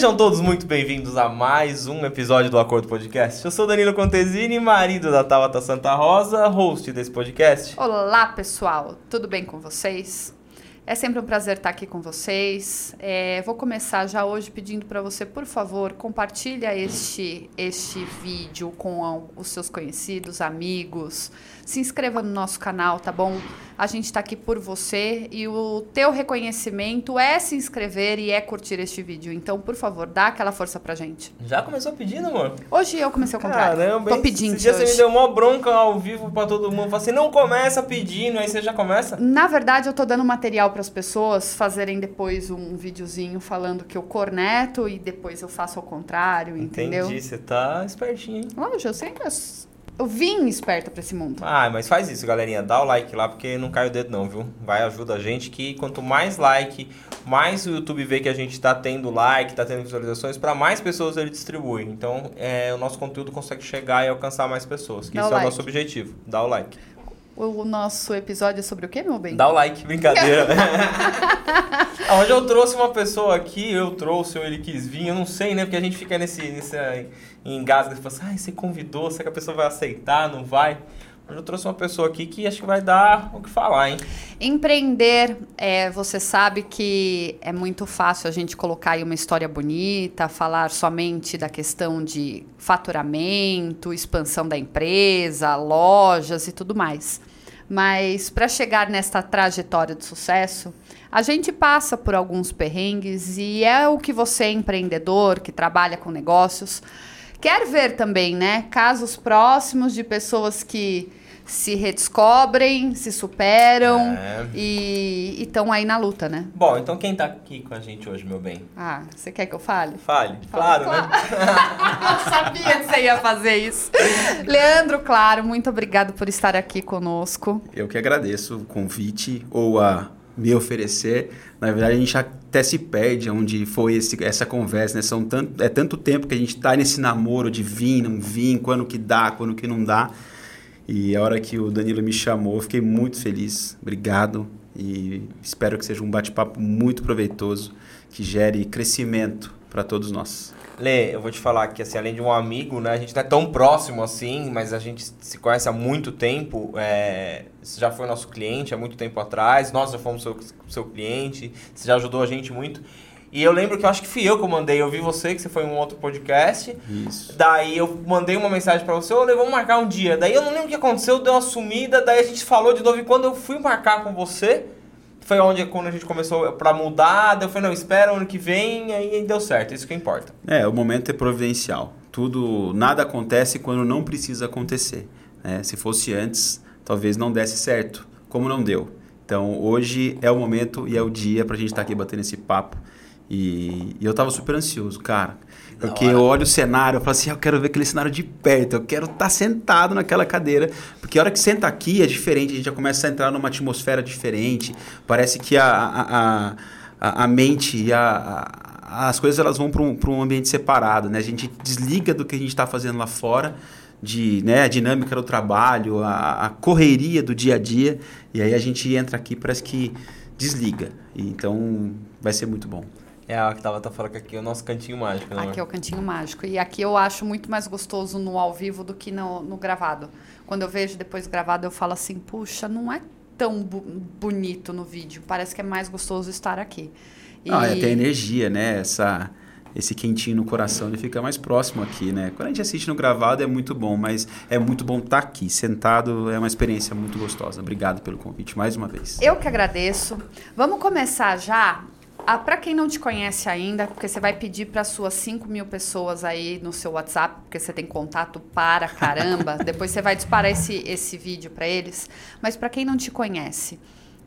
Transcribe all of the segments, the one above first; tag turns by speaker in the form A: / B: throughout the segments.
A: Sejam todos muito bem-vindos a mais um episódio do Acordo Podcast. Eu sou Danilo Contesini, marido da Tabata Santa Rosa, host desse podcast.
B: Olá, pessoal, tudo bem com vocês? É sempre um prazer estar aqui com vocês. É, vou começar já hoje pedindo para você, por favor, compartilha este, este vídeo com os seus conhecidos, amigos. Se inscreva no nosso canal, tá bom? A gente está aqui por você e o teu reconhecimento é se inscrever e é curtir este vídeo. Então, por favor, dá aquela força pra gente.
A: Já começou pedindo, amor?
B: Hoje eu comecei ao contrário.
A: Caramba,
B: Tô pedindo
A: Esse dia
B: hoje.
A: você me deu uma bronca ao vivo pra todo mundo. Falei assim, não começa pedindo, aí você já começa?
B: Na verdade, eu tô dando material para as pessoas fazerem depois um videozinho falando que eu corneto e depois eu faço ao contrário, entendeu?
A: Entendi, você tá espertinho, hein?
B: Lógico, eu sei, mas eu vim esperta para esse mundo.
A: Ah, mas faz isso, galerinha. Dá o like lá, porque não cai o dedo não, viu? Vai, ajuda a gente que quanto mais like, mais o YouTube vê que a gente tá tendo like, tá tendo visualizações, para mais pessoas ele distribui. Então, é, o nosso conteúdo consegue chegar e alcançar mais pessoas. Que
B: Dá
A: isso é o
B: like.
A: nosso objetivo. Dá o like.
B: O, nosso episódio é sobre o quê, meu bem?
A: Dá o like, brincadeira. Ah, Hoje eu trouxe uma pessoa aqui, eu trouxe ou ele quis vir, eu não sei, né? Porque a gente fica nesse, nesse engasgo, você fala assim, ai, você convidou, será que a pessoa vai aceitar, não vai? Hoje eu trouxe uma pessoa aqui que acho que vai dar o que falar, hein?
B: Empreender, é, você sabe que é muito fácil a gente colocar aí uma história bonita, falar somente da questão de faturamento, expansão da empresa, lojas e tudo mais. Mas para chegar nesta trajetória de sucesso, a gente passa por alguns perrengues e é o que você, empreendedor, que trabalha com negócios, quer ver também, né? Casos próximos de pessoas que se redescobrem, se superam
A: É.
B: e estão aí na luta, né?
A: Bom, então quem tá aqui com a gente hoje, meu bem?
B: Ah, você quer que eu fale?
A: Fale.
B: Fala,
A: Claro, né?
B: eu sabia que você ia fazer isso. Leandro, claro, muito obrigado por estar aqui conosco.
C: Eu que agradeço o convite ou a me oferecer. Na verdade, a gente até se perde onde foi esse- essa conversa, né? São tanto, é tanto tempo que a gente tá nesse namoro de vir, não vir, quando que dá, quando que não dá. E a hora que o Danilo me chamou, fiquei muito feliz. Obrigado. E espero que seja um bate-papo muito proveitoso, que gere crescimento para todos nós.
A: Lê, eu vou te falar que, assim, além de um amigo, né? A gente não é tão próximo assim, mas a gente se conhece há muito tempo. É, você já foi nosso cliente há muito tempo atrás, nós já fomos seu, seu cliente, você já ajudou a gente muito. E eu lembro que eu acho que fui eu que eu mandei, eu vi você, que você foi em um outro podcast.
C: Isso.
A: Daí eu mandei uma mensagem pra você, Lê, vamos marcar um dia. Daí eu não lembro o que aconteceu, deu uma sumida, daí a gente falou de novo. E quando eu fui marcar com você, foi onde quando a gente começou pra mudar, daí eu falei, não, espera ano que vem, aí deu certo, isso que importa.
C: É, o momento é providencial. Tudo, nada acontece quando não precisa acontecer. né? Se fosse antes, talvez não desse certo, como não deu. Então, hoje é o momento e é o dia pra gente estar aqui batendo esse papo. E, e eu tava super ansioso, cara. Porque eu olho o cenário, eu falo assim, "Ah, eu quero ver aquele cenário de perto, eu quero estar sentado naquela cadeira. Porque a hora que senta aqui é diferente, a gente já começa a entrar numa atmosfera diferente. Parece que a, a, a, a- a mente e a, a- as coisas elas vão para um, pra um ambiente separado, né? A gente desliga do que a gente está fazendo lá fora, de, né, a dinâmica do trabalho, a, a correria do dia a dia, e aí a gente entra aqui parece que desliga. E então vai ser muito bom.
A: É a que tava tá falando que aqui é o nosso cantinho mágico, né?
B: Aqui é o Cantinho Mágico. E aqui eu acho muito mais gostoso no ao vivo do que no, no gravado. Quando eu vejo depois gravado, eu falo assim, puxa, não é tão bu- bonito no vídeo. Parece que é mais gostoso estar aqui. E
C: Ah, é, tem energia, né? Essa, esse quentinho no coração, ele fica mais próximo aqui, né? Quando a gente assiste no gravado é muito bom, mas é muito bom estar aqui, sentado, é uma experiência muito gostosa. Obrigado pelo convite mais uma vez.
B: eu que agradeço. Vamos começar já. Ah, para quem não te conhece ainda, porque você vai pedir para suas 5 mil pessoas aí no seu WhatsApp, porque você tem contato para caramba. Depois você vai disparar esse, esse vídeo para eles. Mas para quem não te conhece,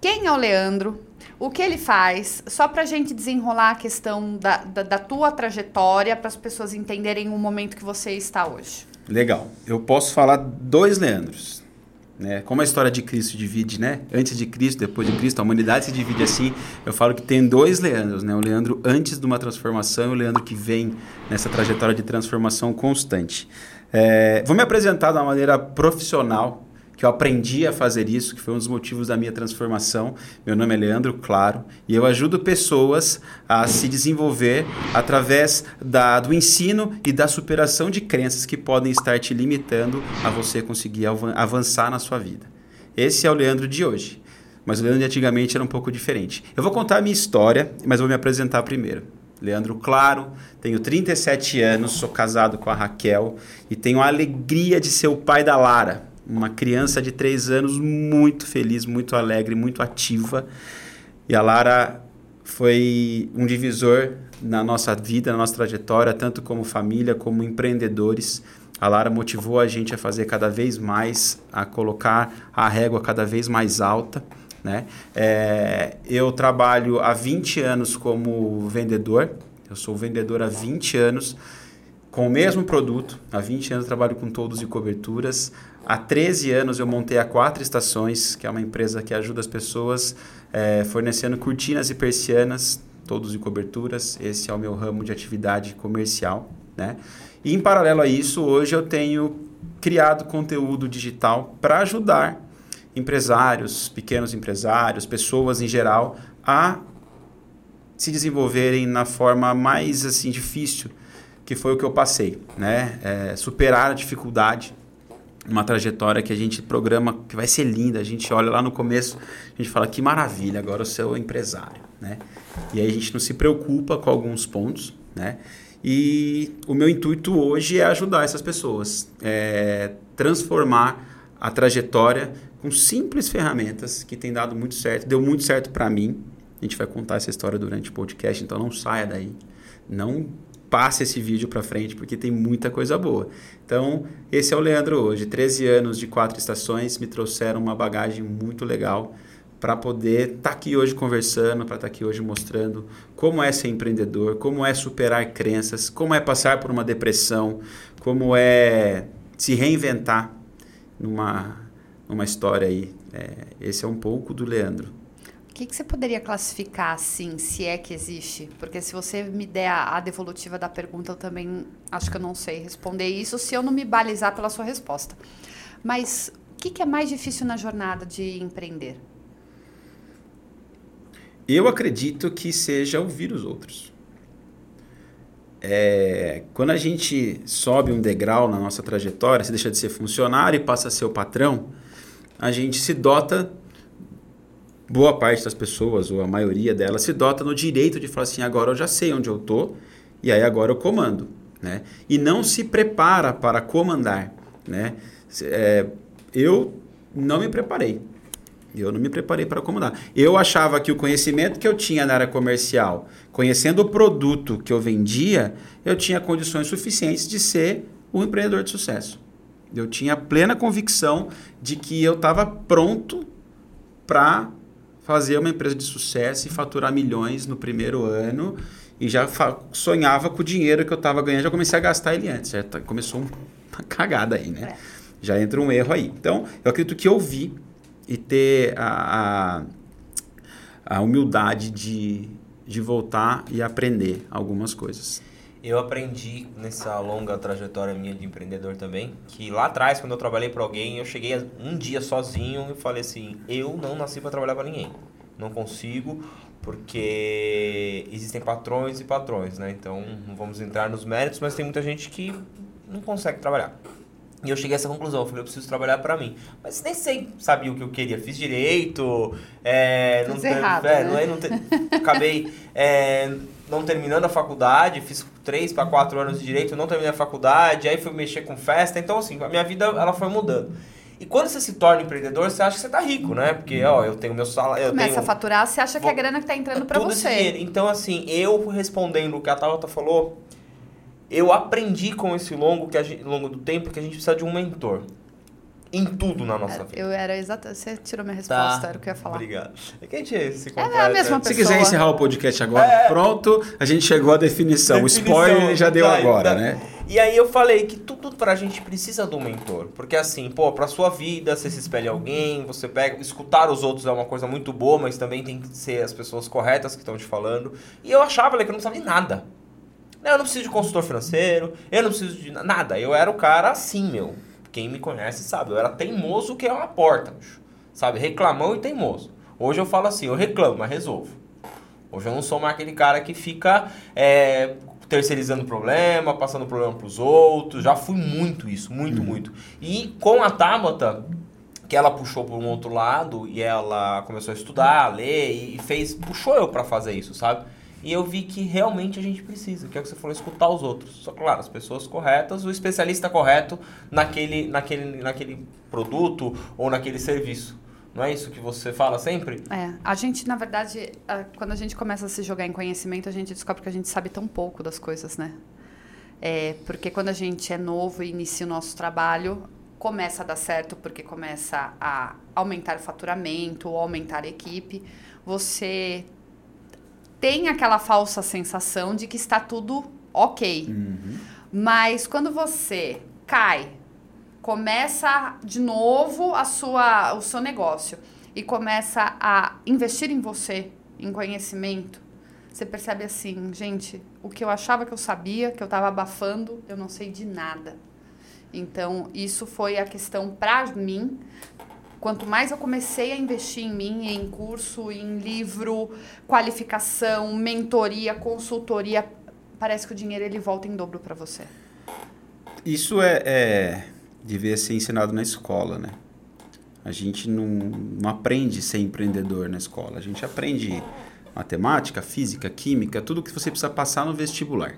B: quem é o Leandro? O que ele faz? Só para a gente desenrolar a questão da, da, da tua trajetória, para as pessoas entenderem o momento que você está hoje.
C: Legal. Eu posso falar dois Leandros. Né? Como a história de Cristo divide, né? Antes de Cristo, depois de Cristo, a humanidade se divide assim. Eu falo que tem dois Leandros, né? O Leandro antes de uma transformação e o Leandro que vem nessa trajetória de transformação constante. É, vou me apresentar de uma maneira profissional que eu aprendi a fazer isso, que foi um dos motivos da minha transformação. Meu nome é Leandro Claro e eu ajudo pessoas a se desenvolver através da, do ensino e da superação de crenças que podem estar te limitando a você conseguir avançar na sua vida. Esse é o Leandro de hoje. Mas o Leandro de antigamente era um pouco diferente. Eu vou contar a minha história, mas vou me apresentar primeiro. Leandro Claro, tenho 37 anos, sou casado com a Raquel e tenho a alegria de ser o pai da Lara uma criança de três anos muito feliz, muito alegre, muito ativa. E a Lara foi um divisor na nossa vida, na nossa trajetória, tanto como família, como empreendedores. A Lara motivou a gente a fazer cada vez mais, a colocar a régua cada vez mais alta. Né? É, eu trabalho há 20 anos como vendedor, eu sou vendedor há 20 anos com o mesmo produto. Há 20 anos trabalho com todos e coberturas. Há 13 anos eu montei a Quatro Estações, que é uma empresa que ajuda as pessoas é, fornecendo cortinas e persianas, todos e coberturas. Esse é o meu ramo de atividade comercial. Né? E em paralelo a isso, hoje eu tenho criado conteúdo digital para ajudar empresários, pequenos empresários, pessoas em geral, a se desenvolverem na forma mais assim difícil que foi o que eu passei, né? É, superar a dificuldade uma trajetória que a gente programa que vai ser linda. A gente olha lá no começo, a gente fala que maravilha, agora eu sou empresário, né? E aí a gente não se preocupa com alguns pontos, né? E o meu intuito hoje é ajudar essas pessoas, é transformar a trajetória com simples ferramentas que tem dado muito certo, deu muito certo para mim. A gente vai contar essa história durante o podcast, então não saia daí. Não passe esse vídeo para frente, porque tem muita coisa boa. Então, esse é o Leandro hoje. 13 anos de quatro estações me trouxeram uma bagagem muito legal para poder estar tá aqui hoje conversando, para estar tá aqui hoje mostrando como é ser empreendedor, como é superar crenças, como é passar por uma depressão, como é se reinventar numa, numa história aí. É, esse é um pouco do Leandro.
B: O que, que, você poderia classificar assim, se é que existe? Porque se você me der a, a, devolutiva da pergunta, eu também acho que eu não sei responder isso se eu não me balizar pela sua resposta. Mas o que, que é mais difícil na jornada de empreender?
C: Eu acredito que seja ouvir os outros. É, quando a gente sobe um degrau na nossa trajetória, você deixa de ser funcionário e passa a ser o patrão, a gente se dota boa parte das pessoas, ou a maioria delas, se dota no direito de falar assim: agora eu já sei onde eu estou, e aí agora eu comando. Né? E não se prepara para comandar. Né? É, eu não me preparei. Eu não me preparei para comandar. Eu achava que o conhecimento que eu tinha na área comercial, conhecendo o produto que eu vendia, eu tinha condições suficientes de ser um empreendedor de sucesso. Eu tinha plena convicção de que eu estava pronto para fazer uma empresa de sucesso e faturar milhões no primeiro ano e já sonhava com o dinheiro que eu estava ganhando, já comecei a gastar ele antes. Já tá, começou uma cagada aí, né? É. Já entra um erro aí. Então, eu acredito que ouvir e ter a, a, a humildade de, de voltar e aprender algumas coisas.
A: Eu aprendi nessa longa trajetória minha de empreendedor também, que lá atrás, quando eu trabalhei para alguém, eu cheguei um dia sozinho e falei assim: eu não nasci para trabalhar para ninguém. Não consigo, porque existem patrões e patrões, né? Então, não vamos entrar nos méritos, mas tem muita gente que não consegue trabalhar. E eu cheguei a essa conclusão, eu falei, eu preciso trabalhar para mim. Mas nem sei, sabia o que eu queria. Fiz direito, é,
B: não, errado, é, né?
A: não, não acabei é, não terminando a faculdade, fiz três para quatro anos de direito, não terminei a faculdade, aí fui mexer com festa, então assim, a minha vida ela foi mudando. E quando você se torna empreendedor, você acha que você tá rico, né? Porque, ó, eu tenho meu salário.
B: Começa
A: tenho,
B: a faturar, você acha que é a grana que tá entrando para você.
A: Então, assim, eu respondendo o que a Tabata falou, eu aprendi com esse longo, que gente, longo do tempo que a gente precisa de um mentor. Em tudo na nossa vida.
B: Eu era exatamente. Você tirou minha resposta, tá. era o que eu ia falar.
A: Obrigado. É que a gente se
B: completa. É a mesma pessoa.
C: Se quiser encerrar o podcast agora, é. pronto, a gente chegou à definição. definição. O spoiler já deu tá, agora, tá. né?
A: E aí eu falei que tudo pra gente precisa do mentor. Porque assim, pô, pra sua vida, você se espelha alguém, você pega. Escutar os outros é uma coisa muito boa, mas também tem que ser as pessoas corretas que estão te falando. E eu achava que eu não sabia nada. Eu não preciso de consultor financeiro, eu não preciso de nada. Eu era o cara assim, meu. Quem me conhece sabe, eu era teimoso que é uma porta, bicho. sabe? Reclamão e teimoso. Hoje eu falo assim, eu reclamo, mas resolvo. Hoje eu não sou mais aquele cara que fica é, terceirizando problema, passando problema para os outros. Já fui muito isso, muito, uhum. muito. E com a Tabata, que ela puxou por um outro lado e ela começou a estudar, a ler e fez, puxou eu para fazer isso, sabe? E eu vi que realmente a gente precisa, que é o que você falou, escutar os outros. Só claro, as pessoas corretas, o especialista correto naquele, naquele, naquele produto ou naquele serviço. Não é isso que você fala sempre?
B: É. A gente, na verdade, quando a gente começa a se jogar em conhecimento, a gente descobre que a gente sabe tão pouco das coisas, né? É, porque quando a gente é novo e inicia o nosso trabalho, começa a dar certo porque começa a aumentar o faturamento, aumentar a equipe, você tem aquela falsa sensação de que está tudo ok. Uhum. Mas quando você cai começa de novo a sua, o seu negócio e começa a investir em você, em conhecimento, você percebe assim, gente, o que eu achava que eu sabia, que eu estava abafando, eu não sei de nada. Então, isso foi a questão para mim. Quanto mais eu comecei a investir em mim, em curso, em livro, qualificação, mentoria, consultoria, parece que o dinheiro ele volta em dobro para você.
C: Isso é, é devia ser ensinado na escola, né? A gente não, não aprende ser empreendedor na escola. A gente aprende matemática, física, química, tudo que você precisa passar no vestibular.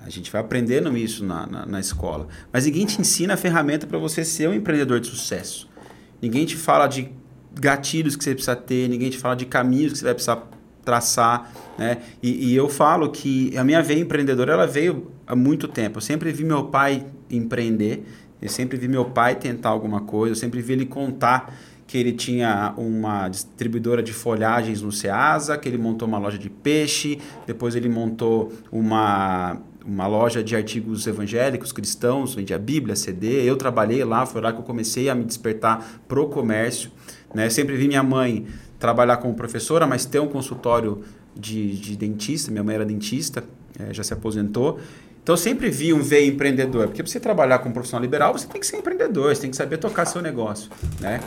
C: A gente vai aprendendo isso na, na, na escola. Mas ninguém te ensina a ferramenta para você ser um empreendedor de sucesso. Ninguém te fala de gatilhos que você precisa ter, ninguém te fala de caminhos que você vai precisar traçar, né? E, e, eu falo que a minha veia empreendedora ela veio há muito tempo. Eu sempre vi meu pai empreender eu sempre vi meu pai tentar alguma coisa, eu sempre vi ele contar que ele tinha uma distribuidora de folhagens no Ceasa, que ele montou uma loja de peixe, depois ele montou uma, uma loja de artigos evangélicos, cristãos, vendia Bíblia, CD. Eu trabalhei lá, foi lá que eu comecei a me despertar pro comércio. Né? Sempre vi minha mãe trabalhar como professora, mas ter um consultório de, de dentista. Minha mãe era dentista, é, já se aposentou. Então eu sempre vi um veio empreendedor, porque para você trabalhar como profissional liberal, você tem que ser empreendedor, você tem que saber tocar seu negócio, né?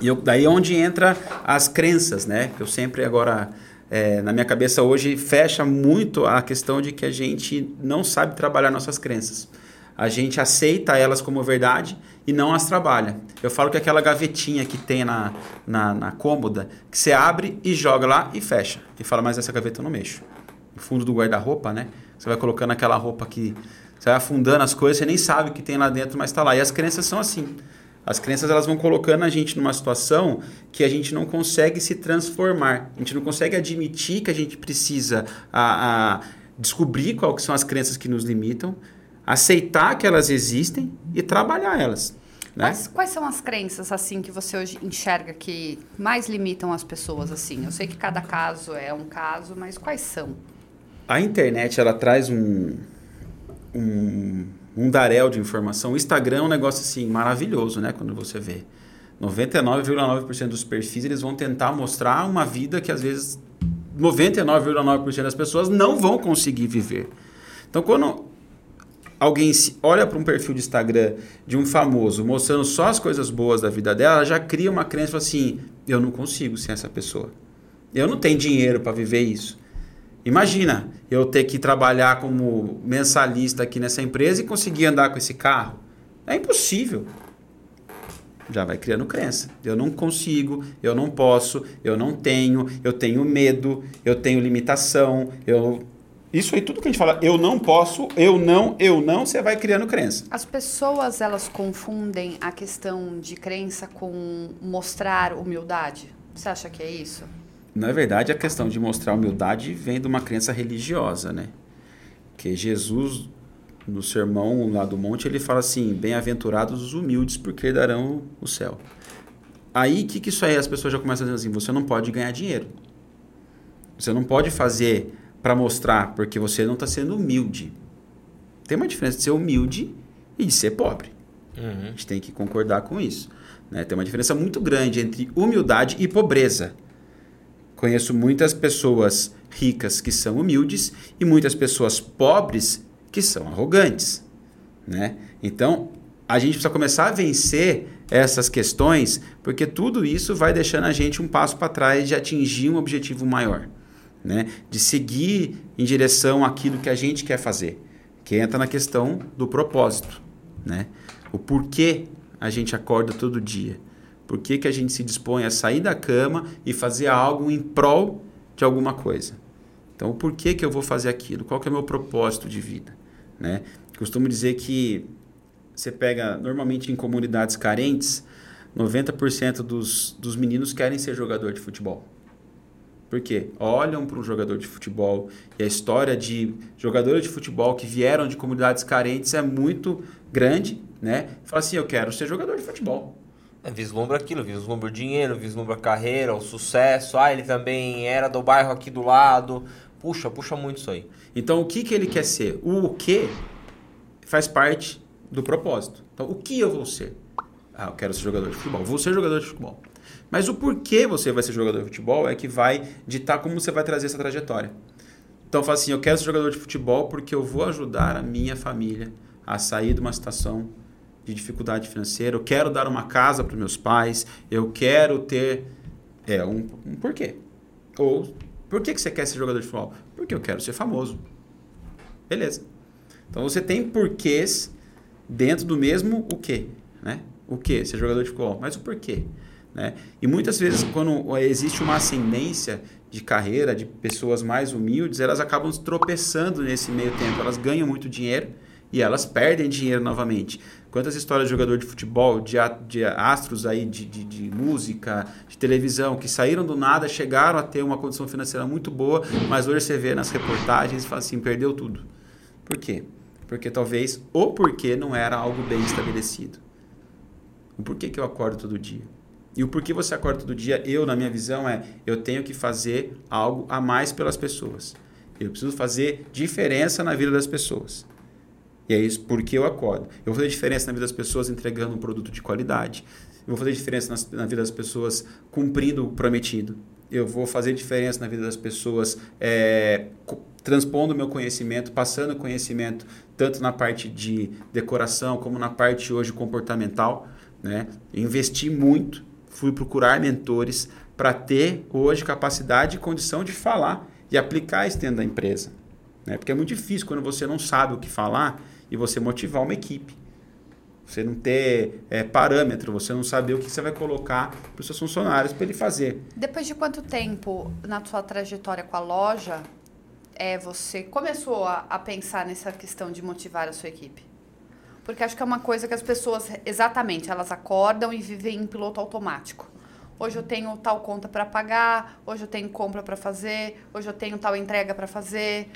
C: E eu, daí é onde entra as crenças, né? Que eu sempre agora é, na minha cabeça hoje fecha muito a questão de que a gente não sabe trabalhar nossas crenças. A gente aceita elas como verdade e não as trabalha. Eu falo que aquela gavetinha que tem na, na, na cômoda, que você abre e joga lá e fecha. E fala, mas essa gaveta eu não mexo. No fundo do guarda-roupa, né? Você vai colocando aquela roupa que você vai afundando as coisas, você nem sabe o que tem lá dentro, mas está lá. E as crenças são assim. As crenças elas vão colocando a gente numa situação que a gente não consegue se transformar. A gente não consegue admitir que a gente precisa a, a descobrir quais são as crenças que nos limitam, aceitar que elas existem e trabalhar elas.
B: Né? Quais, quais, são as crenças assim que você hoje enxerga que mais limitam as pessoas assim? Eu sei que cada caso é um caso, mas quais são?
C: a internet ela traz um, um, um daréu de informação. O Instagram é um negócio assim maravilhoso, né? Quando você vê. 99,9% dos perfis eles vão tentar mostrar uma vida que às vezes 99,9% das pessoas não vão conseguir viver. Então, quando alguém olha para um perfil de Instagram de um famoso mostrando só as coisas boas da vida dela, ela já cria uma crença assim: eu não consigo sem essa pessoa. Eu não tenho dinheiro para viver isso. Imagina eu ter que trabalhar como mensalista aqui nessa empresa e conseguir andar com esse carro. É impossível. Já vai criando crença. Eu não consigo, eu não posso, eu não tenho, eu tenho medo, eu tenho limitação, eu isso aí tudo que a gente fala, eu não posso, eu não, eu não, você vai criando crença.
B: As pessoas elas confundem a questão de crença com mostrar humildade. Você acha que é isso?
C: Na verdade, a questão de mostrar humildade vem de uma crença religiosa, né? Que Jesus, no sermão lá do monte, ele fala assim: Bem-aventurados os humildes, porque darão o céu. Aí, o que, que isso aí as pessoas já começam a dizer assim: Você não pode ganhar dinheiro. Você não pode fazer para mostrar, porque você não está sendo humilde. Tem uma diferença de ser humilde e de ser pobre. Uhum. A gente tem que concordar com isso. Né? Tem uma diferença muito grande entre humildade e pobreza. Conheço muitas pessoas ricas que são humildes e muitas pessoas pobres que são arrogantes, né? Então, a gente precisa começar a vencer essas questões, porque tudo isso vai deixando a gente um passo para trás de atingir um objetivo maior, né? De seguir em direção àquilo que a gente quer fazer, que entra na questão do propósito, né? O porquê a gente acorda todo dia, por que, que a gente se dispõe a sair da cama e fazer algo em prol de alguma coisa. Então, por que, que eu vou fazer aquilo? Qual que é o meu propósito de vida? Né? Costumo dizer que você pega, normalmente em comunidades carentes, 90% dos, dos meninos querem ser jogador de futebol. Por quê? Olham para um jogador de futebol e a história de jogadores de futebol que vieram de comunidades carentes é muito grande, né? Fala assim, eu quero ser jogador de futebol.
A: É, vislumbra aquilo, vislumbra o dinheiro, vislumbra a carreira, o sucesso. Ah, ele também era do bairro aqui do lado. Puxa, puxa muito isso aí.
C: Então, o que, que ele quer ser? O que faz parte do propósito. Então, o que eu vou ser? Ah, eu quero ser jogador de futebol. Vou ser jogador de futebol. Mas o porquê você vai ser jogador de futebol é que vai ditar como você vai trazer essa trajetória. Então, fala assim: eu quero ser jogador de futebol porque eu vou ajudar a minha família a sair de uma situação de dificuldade financeira. Eu quero dar uma casa para meus pais. Eu quero ter é um, um porquê. Ou por que, que você quer ser jogador de futebol? Porque eu quero ser famoso. Beleza. Então você tem porquês dentro do mesmo o quê, né? O quê? Ser jogador de futebol, mas o porquê, né? E muitas vezes quando existe uma ascendência de carreira de pessoas mais humildes, elas acabam tropeçando nesse meio tempo, elas ganham muito dinheiro e elas perdem dinheiro novamente. Quantas histórias de jogador de futebol, de, de astros aí de, de, de, música, de televisão, que saíram do nada, chegaram a ter uma condição financeira muito boa, mas hoje você vê nas reportagens e fala assim, perdeu tudo. Por quê? Porque talvez o porquê não era algo bem estabelecido. O porquê que eu acordo todo dia? E o porquê você acorda todo dia, eu, na minha visão, é eu tenho que fazer algo a mais pelas pessoas. Eu preciso fazer diferença na vida das pessoas. E é isso porque eu acordo. Eu vou fazer diferença na vida das pessoas entregando um produto de qualidade. Eu vou fazer diferença na, na vida das pessoas cumprindo o prometido. Eu vou fazer diferença na vida das pessoas é, transpondo meu conhecimento, passando conhecimento tanto na parte de decoração como na parte hoje comportamental, né? Investi muito, fui procurar mentores para ter hoje capacidade e condição de falar e aplicar isso dentro da empresa, né? Porque é muito difícil quando você não sabe o que falar e você motivar uma equipe. Você não ter é, parâmetro, você não saber o que você vai colocar para os seus funcionários para ele fazer.
B: Depois de quanto tempo na sua trajetória com a loja é, você começou a, a pensar nessa questão de motivar a sua equipe? Porque acho que é uma coisa que as pessoas, exatamente, elas acordam e vivem em piloto automático. Hoje eu tenho tal conta para pagar, hoje eu tenho compra para fazer, hoje eu tenho tal entrega para fazer,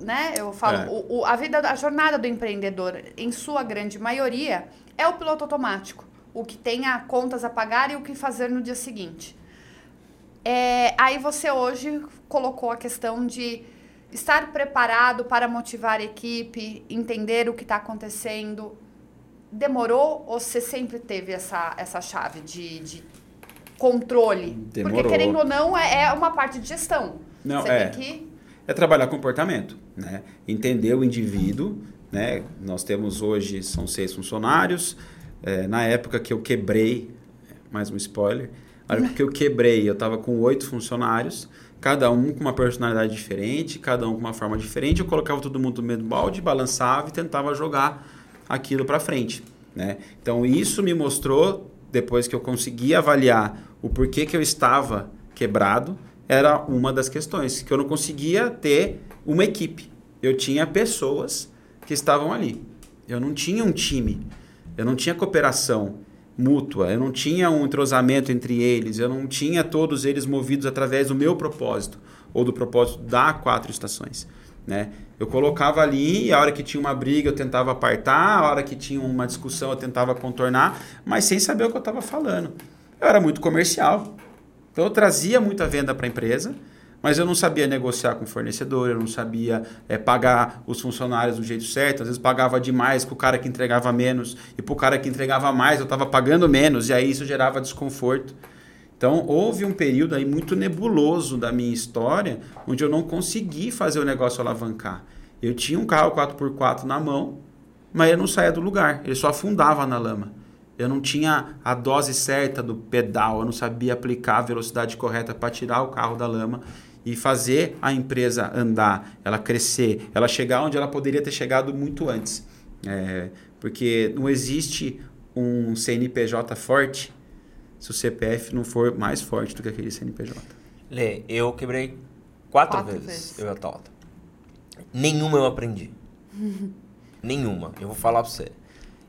B: né? Eu falo, é. o, o, a vida, a jornada do empreendedor, em sua grande maioria, é o piloto automático. O que tem a contas a pagar e o que fazer no dia seguinte. É, aí você hoje colocou a questão de estar preparado para motivar a equipe, entender o que está acontecendo. Demorou ou você sempre teve essa, essa chave de, de controle? Demorou. Porque, querendo ou não, é, é uma parte de gestão.
C: Não, você é. Que... É trabalhar comportamento, né? Entender o indivíduo, né? Nós temos hoje, são seis funcionários. É, na época que eu quebrei, mais um spoiler, na época que eu quebrei, eu estava com oito funcionários cada um com uma personalidade diferente, cada um com uma forma diferente. Eu colocava todo mundo no mesmo balde, balançava e tentava jogar aquilo para frente. Né? Então isso me mostrou, depois que eu consegui avaliar o porquê que eu estava quebrado, era uma das questões, que eu não conseguia ter uma equipe. Eu tinha pessoas que estavam ali. Eu não tinha um time, eu não tinha cooperação, mútua, eu não tinha um entrosamento entre eles, eu não tinha todos eles movidos através do meu propósito ou do propósito da quatro estações. Né? Eu colocava ali a hora que tinha uma briga eu tentava apartar, a hora que tinha uma discussão eu tentava contornar, mas sem saber o que eu estava falando. Eu era muito comercial, então eu trazia muita venda para a empresa, mas eu não sabia negociar com o fornecedor, eu não sabia é, pagar os funcionários do jeito certo. Às vezes pagava demais para o cara que entregava menos e para o cara que entregava mais eu estava pagando menos e aí isso gerava desconforto. Então houve um período aí muito nebuloso da minha história onde eu não consegui fazer o negócio alavancar. Eu tinha um carro 4x4 na mão, mas ele não saía do lugar, ele só afundava na lama. Eu não tinha a dose certa do pedal, eu não sabia aplicar a velocidade correta para tirar o carro da lama e fazer a empresa andar, ela crescer, ela chegar onde ela poderia ter chegado muito antes. É, porque não existe um CNPJ forte se o CPF não for mais forte do que aquele CNPJ.
A: Lê, eu quebrei quatro,
B: Quatro
A: vezes,
B: vezes.
A: eu e a Tota. Nenhuma eu aprendi. nenhuma. Eu vou falar pra você.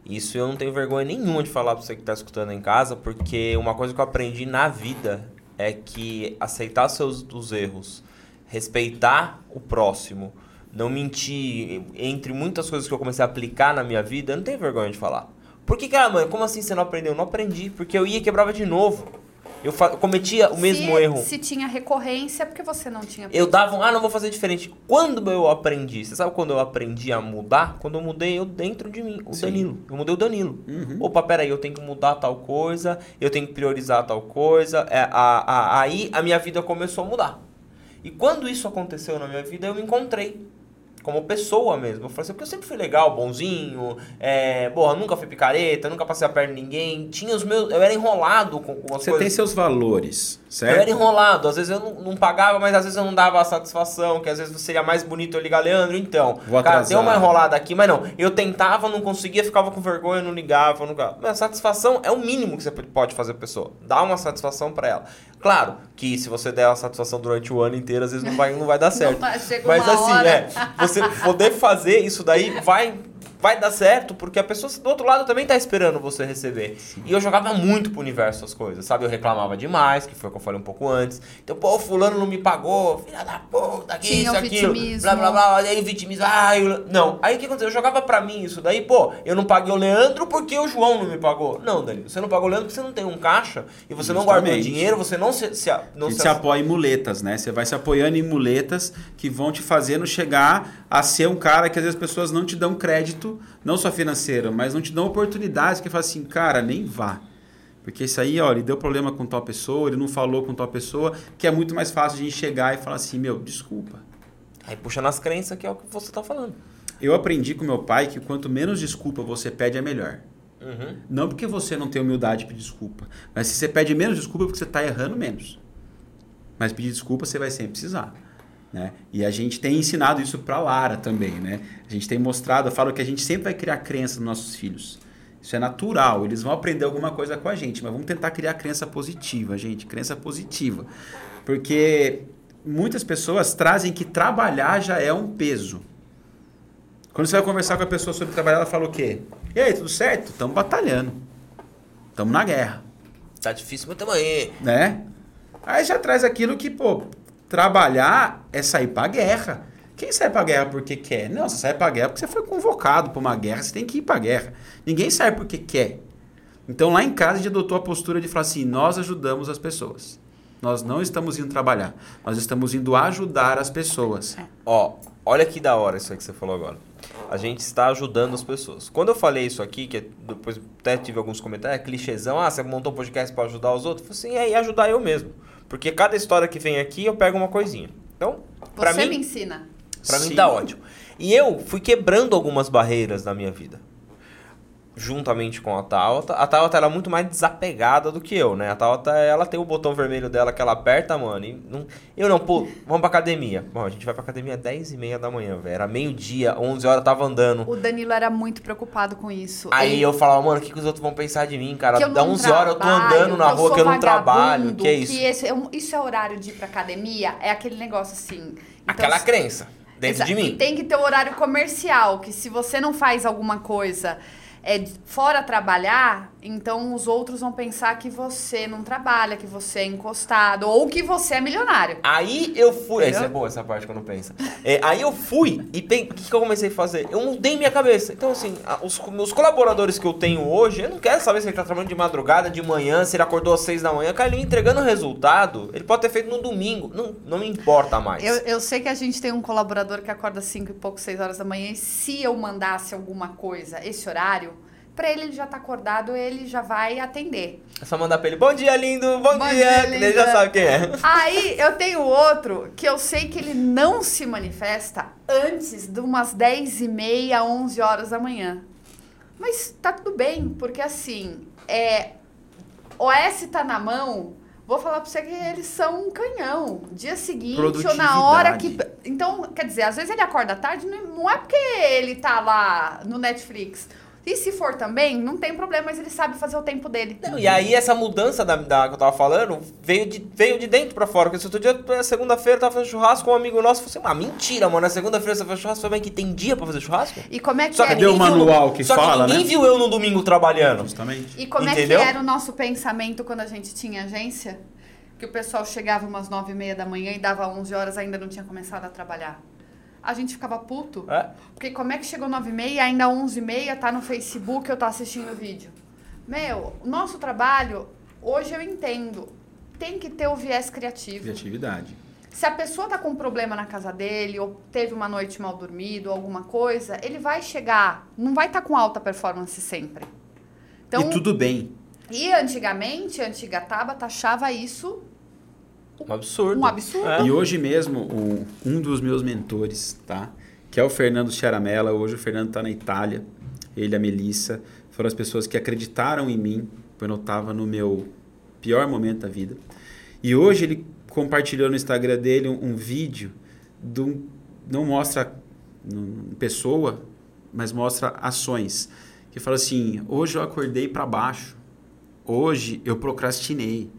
A: Isso eu não tenho vergonha nenhuma de falar pra você que tá escutando em casa, porque uma coisa que eu aprendi na vida é que aceitar seus os erros, respeitar o próximo, não mentir, entre muitas coisas que eu comecei a aplicar na minha vida, eu não tenho vergonha de falar. Por que, cara, mãe, como assim você não aprendeu? Eu não aprendi, porque eu ia e quebrava de novo. Eu cometia o mesmo
B: se,
A: erro.
B: Se tinha recorrência, é porque você não tinha.
A: Eu dava um, ah, não vou fazer diferente. Quando eu aprendi, você sabe quando eu aprendi a mudar? Quando eu mudei eu dentro de mim, o
C: Sim.
A: Danilo. Eu mudei o Danilo.
C: Uhum.
A: Opa, peraí, eu tenho que mudar tal coisa, eu tenho que priorizar tal coisa. É, a, a- aí a minha vida começou a mudar. E quando isso aconteceu na minha vida, eu me encontrei. Como pessoa mesmo. Eu falei assim, porque eu sempre fui legal, bonzinho, é, porra, nunca fui picareta, nunca passei a perna em ninguém. Tinha os meus. Eu era enrolado com, com as
C: Você
A: coisas.
C: tem seus valores, certo?
A: Eu era enrolado, às vezes eu não, não pagava, mas às vezes eu não dava a satisfação, que às vezes seria mais bonito eu ligar, Leandro, então.
C: Vou
A: cara,
C: atrasar.
A: deu uma enrolada aqui, mas não. Eu tentava, não conseguia, ficava com vergonha, não ligava, não ligava. Mas satisfação é o mínimo que você pode fazer pra pessoa. Dá uma satisfação pra ela. Claro que se você der uma satisfação durante o ano inteiro, às vezes não vai, não vai dar certo.
B: chega
A: mas assim,
B: hora.
A: é, você poder fazer isso daí vai vai dar certo, porque a pessoa do outro lado também tá esperando você receber. E eu jogava muito pro universo as coisas, sabe? Eu reclamava demais, que foi o que eu falei um pouco antes. Então, pô, o fulano não me pagou, filha da puta, aqui,
B: Tinha
A: isso,
B: o
A: aquilo,
B: vitimismo.
A: blá, blá, blá, aí o vitimismo, ai, eu- não. Aí o que aconteceu? Eu jogava pra mim isso daí, pô, eu não paguei o Leandro porque o João não me pagou. Não, Danilo, você não pagou o Leandro porque você não tem um caixa e você não guardou dinheiro, você não se... se não
C: gente se apoia em muletas, né? Você vai se apoiando em muletas que vão te fazendo chegar a ser um cara que às vezes as pessoas não te dão crédito, não só financeiro, mas não te dão oportunidades que fala assim, cara, nem vá. Porque isso aí, ó, ele deu problema com tal pessoa, ele não falou com tal pessoa, que é muito mais fácil de a gente chegar e falar assim, meu, desculpa.
A: Aí puxa nas crenças que é o que você tá falando.
C: Eu aprendi com meu pai que quanto menos desculpa você pede, é melhor.
A: Uhum.
C: Não porque você não tem humildade de pedir desculpa, mas se você pede menos desculpa é porque você está errando menos. Mas pedir desculpa você vai sempre precisar. Né? E a gente tem ensinado isso para Lara também. Né? A gente tem mostrado, eu falo que a gente sempre vai criar crença nos nossos filhos. Isso é natural, eles vão aprender alguma coisa com a gente, mas vamos tentar criar crença positiva, gente, crença positiva. Porque muitas pessoas trazem que trabalhar já é um peso. Quando você vai conversar com a pessoa sobre trabalhar, ela fala o quê? E aí, tudo certo? Estamos batalhando. Estamos na guerra,
A: Tá difícil, mas tamo aí.
C: né? Aí já traz aquilo que, pô, trabalhar é sair pra guerra. Quem sai pra guerra porque quer? Não, você sai pra guerra porque você foi convocado pra uma guerra, você tem que ir pra guerra. Ninguém sai porque quer. Então lá em casa a gente adotou a postura de falar assim: nós ajudamos as pessoas. Nós não estamos indo trabalhar, nós estamos indo ajudar as pessoas.
A: Ó, olha que da hora isso aí que você falou agora. A gente está ajudando as pessoas. Quando eu falei isso aqui, que depois até tive alguns comentários, é clichêzão, ah, você montou um podcast para ajudar os outros? Eu falei assim, é, e ajudar eu mesmo. Porque cada história que vem aqui, eu pego uma coisinha. Então, pra
B: Você
A: mim,
B: me ensina.
A: Pra mim
C: Sim.
A: tá ótimo. E eu fui quebrando algumas barreiras na minha vida. Juntamente com a Tauta. A Tauta ela é muito mais desapegada do que eu, né? A Tauta, ela tem o botão vermelho dela que ela aperta, mano. E não, eu não, pô, vamos pra academia. Bom, a gente vai pra academia 10 e meia da manhã, velho. Era meio-dia, 11 horas, eu tava andando.
B: O Danilo era muito preocupado com isso.
A: Aí
B: Ele-
A: eu falava, mano, o que, que os outros vão pensar de mim, cara?
B: que
A: Dá
B: não
A: 11 horas eu tô andando na rua que eu não trabalho. Que é isso?
B: esse é um- isso é horário de ir pra academia? É aquele negócio assim. Então,
A: Aquela crença dentro
B: Exa-
A: de
B: E
A: mim.
B: tem que ter o horário comercial, que se você não faz alguma coisa é, fora trabalhar, então os outros vão pensar que você não trabalha, que você é encostado, ou que você é milionário.
A: Aí eu fui.
B: Entendeu?
A: Essa é boa essa parte quando pensa. É, aí eu fui e pe- o que, que eu comecei a fazer? Eu mudei minha cabeça. Então, assim, os meus colaboradores que eu tenho hoje, eu não quero saber se ele tá trabalhando de madrugada, de manhã, se ele acordou às seis da manhã. Cara, ele entregando o resultado, ele pode ter feito no domingo. Não, não me importa mais.
B: Eu, eu sei que a gente tem um colaborador que acorda 5 e pouco, 6 horas da manhã, e se eu mandasse alguma coisa esse horário, pra ele ele já tá acordado, ele já vai atender.
A: É só mandar pra ele, bom dia, lindo, bom,
B: Bom
A: dia,
B: dia,
A: ele já sabe quem é.
B: Aí eu tenho outro que eu sei que ele não se manifesta antes de umas 10 e meia, 11 horas da manhã. Mas tá tudo bem, porque assim, é, OS tá na mão, vou falar pra você que eles são um canhão. Dia seguinte, ou na hora que. Então, quer dizer, às vezes ele acorda tarde, não é porque ele tá lá no Netflix. E se for também, não tem problema, mas ele sabe fazer o tempo dele.
A: Não, e aí essa mudança da, da, que eu tava falando veio de, veio de dentro pra fora. Porque se outro dia, segunda-feira, eu tava fazendo churrasco com um amigo nosso, falei assim, ah, mentira, mano, na segunda-feira você faz churrasco, foi bem que tem dia pra fazer churrasco?
B: E como é que
C: Só
B: é?
C: que deu o manual que
A: Só
C: fala,
A: que ninguém
C: né?
A: viu eu no domingo trabalhando.
C: Justamente.
B: E como
A: Entendeu?
B: é que era o nosso pensamento quando a gente tinha agência? Que o pessoal chegava umas nove e meia da manhã e dava 11 horas ainda não tinha começado a trabalhar. A gente ficava puto.
A: É?
B: Porque como é que chegou 9 e meia, ainda 11 e meia, tá no Facebook, eu tô assistindo o vídeo. Meu, o nosso trabalho, hoje eu entendo, tem que ter o viés criativo.
C: Criatividade.
B: Se a pessoa tá com um problema na casa dele, ou teve uma noite mal dormido, ou alguma coisa, ele vai chegar, não vai estar com alta performance sempre. Então,
C: e tudo bem.
B: e antigamente, a antiga Tabata achava isso
A: Um absurdo.
B: um absurdo.
A: É.
C: E hoje mesmo, o- um dos meus mentores, tá? Que é o Fernando Chiaramella. Hoje o Fernando está na Itália. Ele e a Melissa foram as pessoas que acreditaram em mim quando eu estava no meu pior momento da vida. E hoje ele compartilhou no Instagram dele um, um vídeo de um, não mostra pessoa, mas mostra ações. Que fala assim: hoje eu acordei para baixo. Hoje eu procrastinei.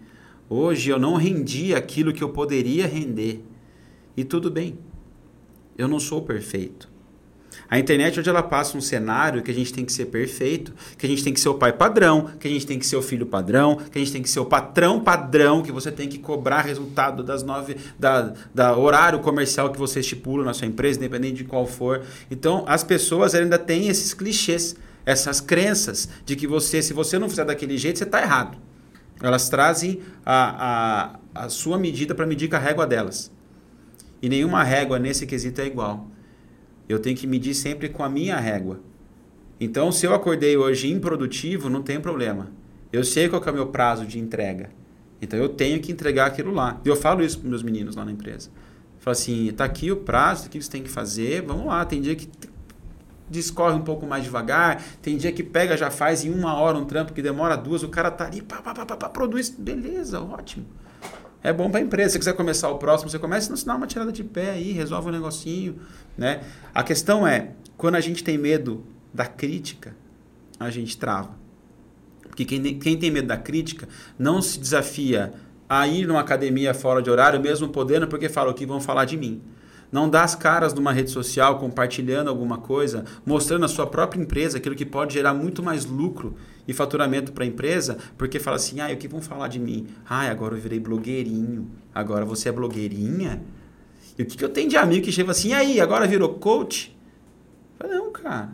C: Hoje eu não rendi aquilo que eu poderia render. E tudo bem. Eu não sou perfeito. A internet hoje ela passa um cenário que a gente tem que ser perfeito, que a gente tem que ser o pai padrão, que a gente tem que ser o filho padrão, que a gente tem que ser o patrão padrão, que você tem que cobrar resultado das nove da, da horário comercial que você estipula na sua empresa, independente de qual for. Então as pessoas ainda têm esses clichês, essas crenças de que você, se você não fizer daquele jeito, você está errado. Elas trazem a, a, a sua medida para medir com a régua delas. E nenhuma régua nesse quesito é igual. Eu tenho que medir sempre com a minha régua. Então, se eu acordei hoje improdutivo, não tem problema. Eu sei qual é o meu prazo de entrega. Então, eu tenho que entregar aquilo lá. E eu falo isso para meus meninos lá na empresa. Falo assim, tá aqui o prazo, o que você tem que fazer, vamos lá. Tem dia que discorre um pouco mais devagar, tem dia que pega, já faz em uma hora um trampo que demora duas, o cara tá ali, pá, pá, pá, pá, pá, produz, beleza, ótimo. É bom para a empresa. Se você quiser começar o próximo, você começa a ensinar uma tirada de pé aí, resolve um negocinho, né? A questão é, quando a gente tem medo da crítica, a gente trava. Porque quem, quem tem medo da crítica não se desafia a ir numa academia fora de horário, mesmo podendo, porque fala o que vão falar de mim. Não dá as caras numa rede social compartilhando alguma coisa, mostrando a sua própria empresa, aquilo que pode gerar muito mais lucro e faturamento para a empresa, porque fala assim: ah, o que vão falar de mim? Ah, agora eu virei blogueirinho. Agora você é blogueirinha? E o que, que eu tenho de amigo que chega assim: e aí, agora virou coach? Eu não, cara.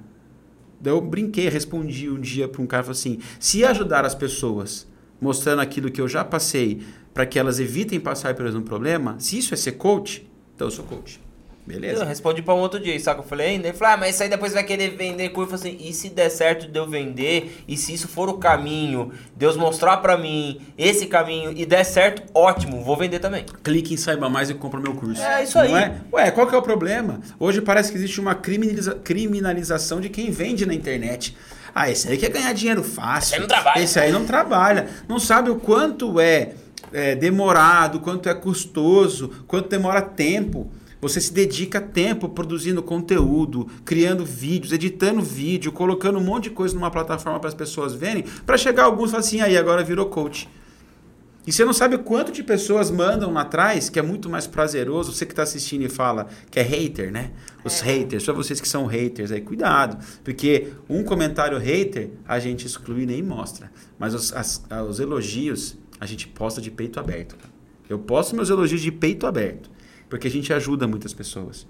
C: Daí eu brinquei, respondi um dia para um cara assim: se ajudar as pessoas mostrando aquilo que eu já passei para que elas evitem passar por um problema, se isso é ser coach, então eu sou coach.
A: Eu
C: Beleza?
A: respondi pra um outro dia, sabe? Eu falei, ainda. Ele falou, ah, mas isso aí depois vai querer vender curso. Eu falei assim, e se der certo de eu vender, e se isso for o caminho, Deus mostrar pra mim esse caminho e der certo, ótimo, vou vender também.
C: Clique em Saiba Mais e compra meu curso.
A: É, isso
C: Não
A: aí.
C: é? Ué, qual que é o problema? Hoje parece que existe uma criminaliza- criminalização de quem vende na internet. Ah, esse aí quer ganhar dinheiro fácil.
A: Esse aí não trabalha.
C: Esse aí não trabalha. Não sabe o quanto é, é, demorado, quanto é custoso, quanto demora tempo. Você se dedica tempo produzindo conteúdo, criando vídeos, editando vídeo, colocando um monte de coisa numa plataforma para as pessoas verem, para chegar alguns e falar assim, aí agora virou coach. E você não sabe o quanto de pessoas mandam lá atrás, que é muito mais prazeroso. Você que está assistindo e fala que é hater, né? Os haters, só vocês que são haters aí, cuidado. Porque um comentário hater a gente exclui e nem mostra. Mas os, as- os elogios a gente posta de peito aberto. Eu posto meus elogios de peito aberto. Porque a gente ajuda muitas pessoas.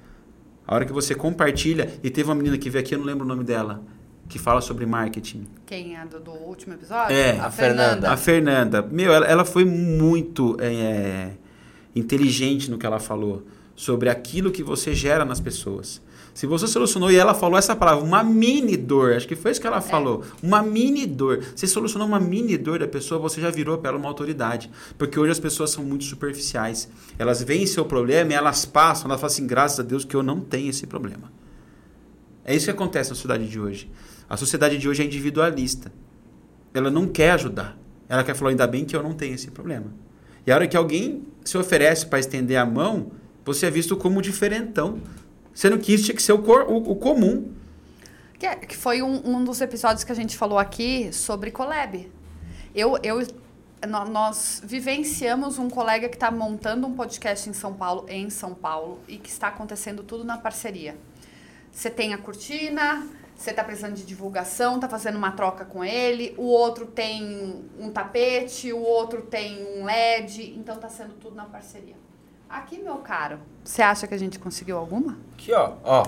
C: A hora que você compartilha, e teve uma menina que veio aqui, eu não lembro o nome dela, que fala sobre marketing.
B: Quem é do, do último episódio?
C: É,
A: a Fernanda.
C: A Fernanda, meu, ela, ela foi muito é, inteligente no que ela falou sobre aquilo que você gera nas pessoas. Se você solucionou, e ela falou essa palavra, uma mini dor, acho que foi isso que ela falou, uma mini dor. Você solucionou uma mini dor da pessoa, você já virou para ela uma autoridade. Porque hoje as pessoas são muito superficiais. Elas veem seu problema e elas passam, elas falam assim, graças a Deus que eu não tenho esse problema. É isso que acontece na sociedade de hoje. A sociedade de hoje é individualista. Ela não quer ajudar. Ela quer falar, ainda bem que eu não tenho esse problema. E a hora que alguém se oferece para estender a mão, você é visto como diferentão. Sendo que isso tinha que ser o, cor, o, o comum.
B: Que, é, que foi um, um, dos episódios que a gente falou aqui sobre collab. Eu, eu, nós vivenciamos um colega que está montando um podcast em São Paulo, em São Paulo, e que está acontecendo tudo na parceria. Você tem a cortina, você está precisando de divulgação, está fazendo uma troca com ele, o outro tem um tapete, o outro tem um LED, então está sendo tudo na parceria. Aqui, meu caro, você acha que a gente conseguiu alguma?
A: Aqui, ó, ó.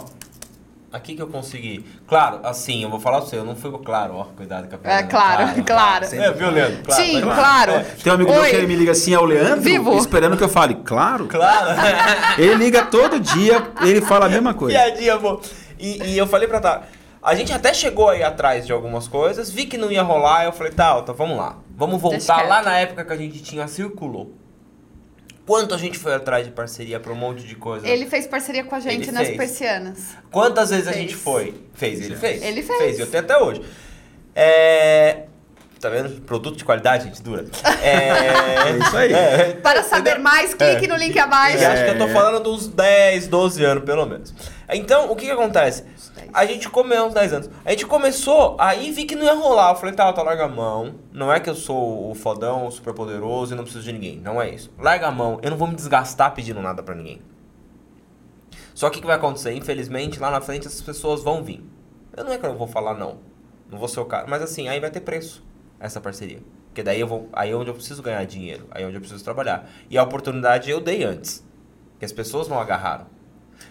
A: Aqui que eu consegui. Claro, assim, eu vou falar pra você, eu não fui claro, ó, cuidado com a
B: É, claro, claro.
A: É, viu, Leandro?
B: Claro, Sim, claro. É.
C: Tem um amigo Oi. meu que ele me liga assim, é o Leandro,
B: Vivo.
C: esperando que eu fale, claro.
A: Claro.
C: ele liga todo dia, ele fala a mesma coisa.
A: Piadinha, amor. E, e eu falei pra tá. A gente até chegou aí atrás de algumas coisas, vi que não ia rolar, eu falei, tá, então vamos lá. Vamos voltar lá na época que a gente tinha Circulou. Quanto a gente foi atrás de parceria para um monte de coisa?
B: Ele fez parceria com a gente ele nas fez. persianas.
A: Quantas vezes fez. a gente foi? Fez, ele fez.
B: Ele fez.
A: Fez, eu tenho até hoje. É... Tá vendo? Produto de qualidade, gente, dura.
C: É, é isso aí. É.
B: Para saber mais, clique é. no link abaixo.
A: Acho que eu tô falando dos 10, 12 anos, pelo menos. Então, o que que acontece? A gente comeu uns 10 anos. A gente começou, aí vi que não ia rolar. Eu falei, tá, tá, larga a mão. Não é que eu sou o fodão, o super poderoso e não preciso de ninguém. Não é isso. Larga a mão. Eu não vou me desgastar pedindo nada para ninguém. Só que o que vai acontecer? Infelizmente, lá na frente essas pessoas vão vir. Eu não é que eu vou falar não. Não vou ser o cara. Mas assim, aí vai ter preço essa parceria. Porque daí eu vou. Aí é onde eu preciso ganhar dinheiro. Aí é onde eu preciso trabalhar. E a oportunidade eu dei antes. Que as pessoas não agarraram.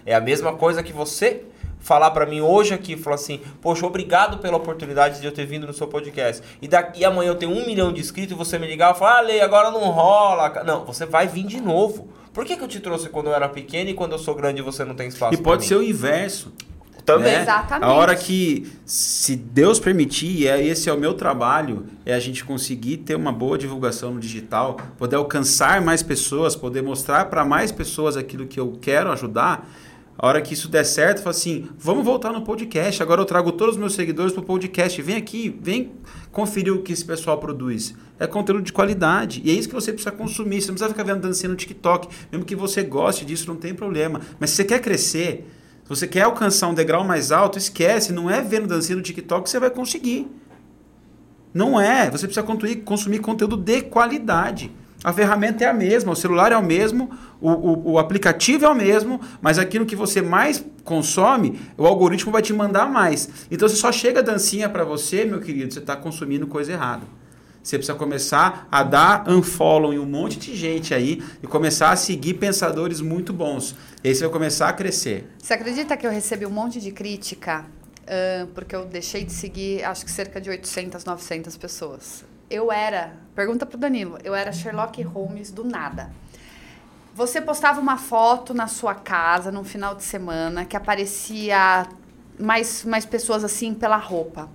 A: É a mesma coisa que você falar para mim hoje aqui, falar assim, poxa, obrigado pela oportunidade de eu ter vindo no seu podcast. E daqui amanhã eu tenho um milhão de inscritos e você me ligar e falar, ah, Lei, agora não rola. Não, você vai vir de novo. Por que, que eu te trouxe quando eu era pequeno e quando eu sou grande você não tem espaço
C: E pode ser o inverso.
A: Também.
C: Né?
B: Exatamente.
C: A hora que, se Deus permitir, é esse é o meu trabalho, é a gente conseguir ter uma boa divulgação no digital, poder alcançar mais pessoas, poder mostrar para mais pessoas aquilo que eu quero ajudar. A hora que isso der certo, fala assim: vamos voltar no podcast. Agora eu trago todos os meus seguidores para o podcast. Vem aqui, vem conferir o que esse pessoal produz. É conteúdo de qualidade. E é isso que você precisa consumir. Você não precisa ficar vendo dancinha no TikTok. Mesmo que você goste disso, não tem problema. Mas se você quer crescer, se você quer alcançar um degrau mais alto, esquece. Não é vendo dancinha no TikTok que você vai conseguir. Não é. Você precisa consumir, consumir conteúdo de qualidade. A ferramenta é a mesma, o celular é o mesmo, o, o, o, aplicativo é o mesmo, mas aquilo que você mais consome, o algoritmo vai te mandar mais. Então, se só chega dancinha para você, meu querido, você está consumindo coisa errada. Você precisa começar a dar unfollow em um monte de gente aí e começar a seguir pensadores muito bons. E aí você vai começar a crescer.
B: Você acredita que eu recebi um monte de crítica uh, porque eu deixei de seguir, acho que cerca de 800, 900 pessoas? eu era, pergunta pro Danilo, eu era Sherlock Holmes do nada. Você postava uma foto na sua casa no final de semana que aparecia mais, mais pessoas assim pela roupa.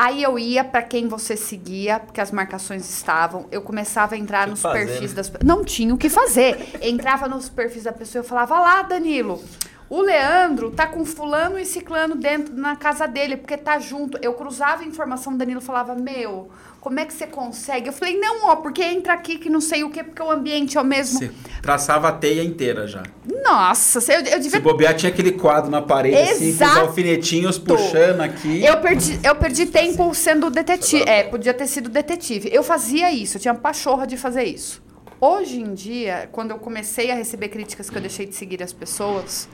B: Aí eu ia para quem você seguia, porque as marcações estavam. Eu começava a entrar nos fazer, perfis né? das Não tinha o que fazer. Entrava nos perfis da pessoa e eu falava: lá, Danilo, o Leandro tá com fulano e ciclano dentro na casa dele, porque tá junto. Eu cruzava a informação, o Danilo falava: Meu, como é que você consegue? Eu falei, não, ó, porque entra aqui que não sei o que, porque o ambiente é o mesmo. Você
C: traçava a teia inteira já.
B: Nossa, eu, eu devia...
C: Se bobear, tinha aquele quadro na parede, Exato. assim, com os alfinetinhos puxando aqui.
B: Eu perdi, eu perdi tempo sendo detetive. É, podia ter sido detetive. Eu fazia isso, eu tinha pachorra de fazer isso. Hoje em dia, quando eu comecei a receber críticas que eu deixei de seguir as pessoas,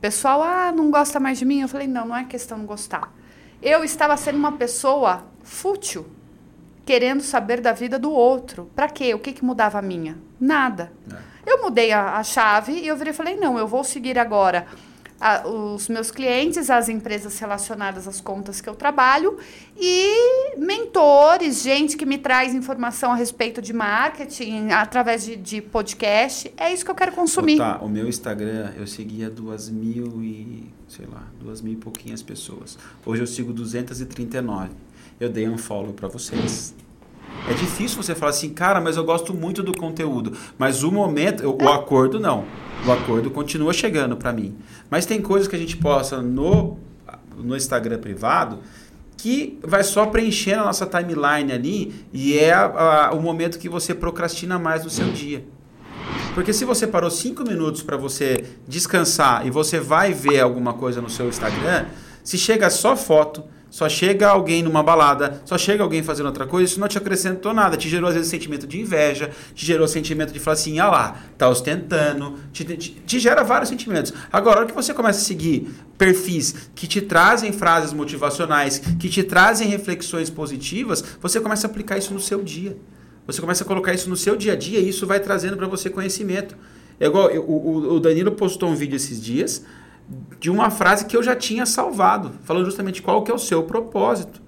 B: pessoal, ah, não gosta mais de mim? Eu falei, não, não é questão de gostar. Eu estava sendo uma pessoa fútil querendo saber da vida do outro. Para quê? O que, que mudava a minha? Nada. É. Eu mudei a, a, chave e eu virei e falei, não, eu vou seguir agora a, os meus clientes, as empresas relacionadas às contas que eu trabalho e mentores, gente que me traz informação a respeito de marketing através de, de podcast. É isso que eu quero consumir.
C: tá, o meu Instagram eu seguia duas mil e, sei lá, duas mil e pouquinhas pessoas. Hoje eu sigo 239 eu dei um follow para vocês. É difícil você falar assim, cara, mas eu gosto muito do conteúdo. Mas o momento, o acordo não. O acordo continua chegando para mim. Mas tem coisas que a gente posta no, no Instagram privado que vai só preenchendo a nossa timeline ali e é a, a, o momento que você procrastina mais no seu dia. Porque se você parou cinco minutos para você descansar e você vai ver alguma coisa no seu Instagram, se chega só foto, só chega alguém numa balada, só chega alguém fazendo outra coisa, isso não te acrescentou nada. Te gerou, às vezes, sentimento de inveja, te gerou sentimento de falar assim, ah lá, tá ostentando, te, te, te gera vários sentimentos. Agora, a hora que você começa a seguir perfis que te trazem frases motivacionais, que te trazem reflexões positivas, você começa a aplicar isso no seu dia. Você começa a colocar isso no seu dia a dia e isso vai trazendo para você conhecimento. É igual, o, o Danilo postou um vídeo esses dias de uma frase que eu já tinha salvado, falando justamente qual que é o seu propósito.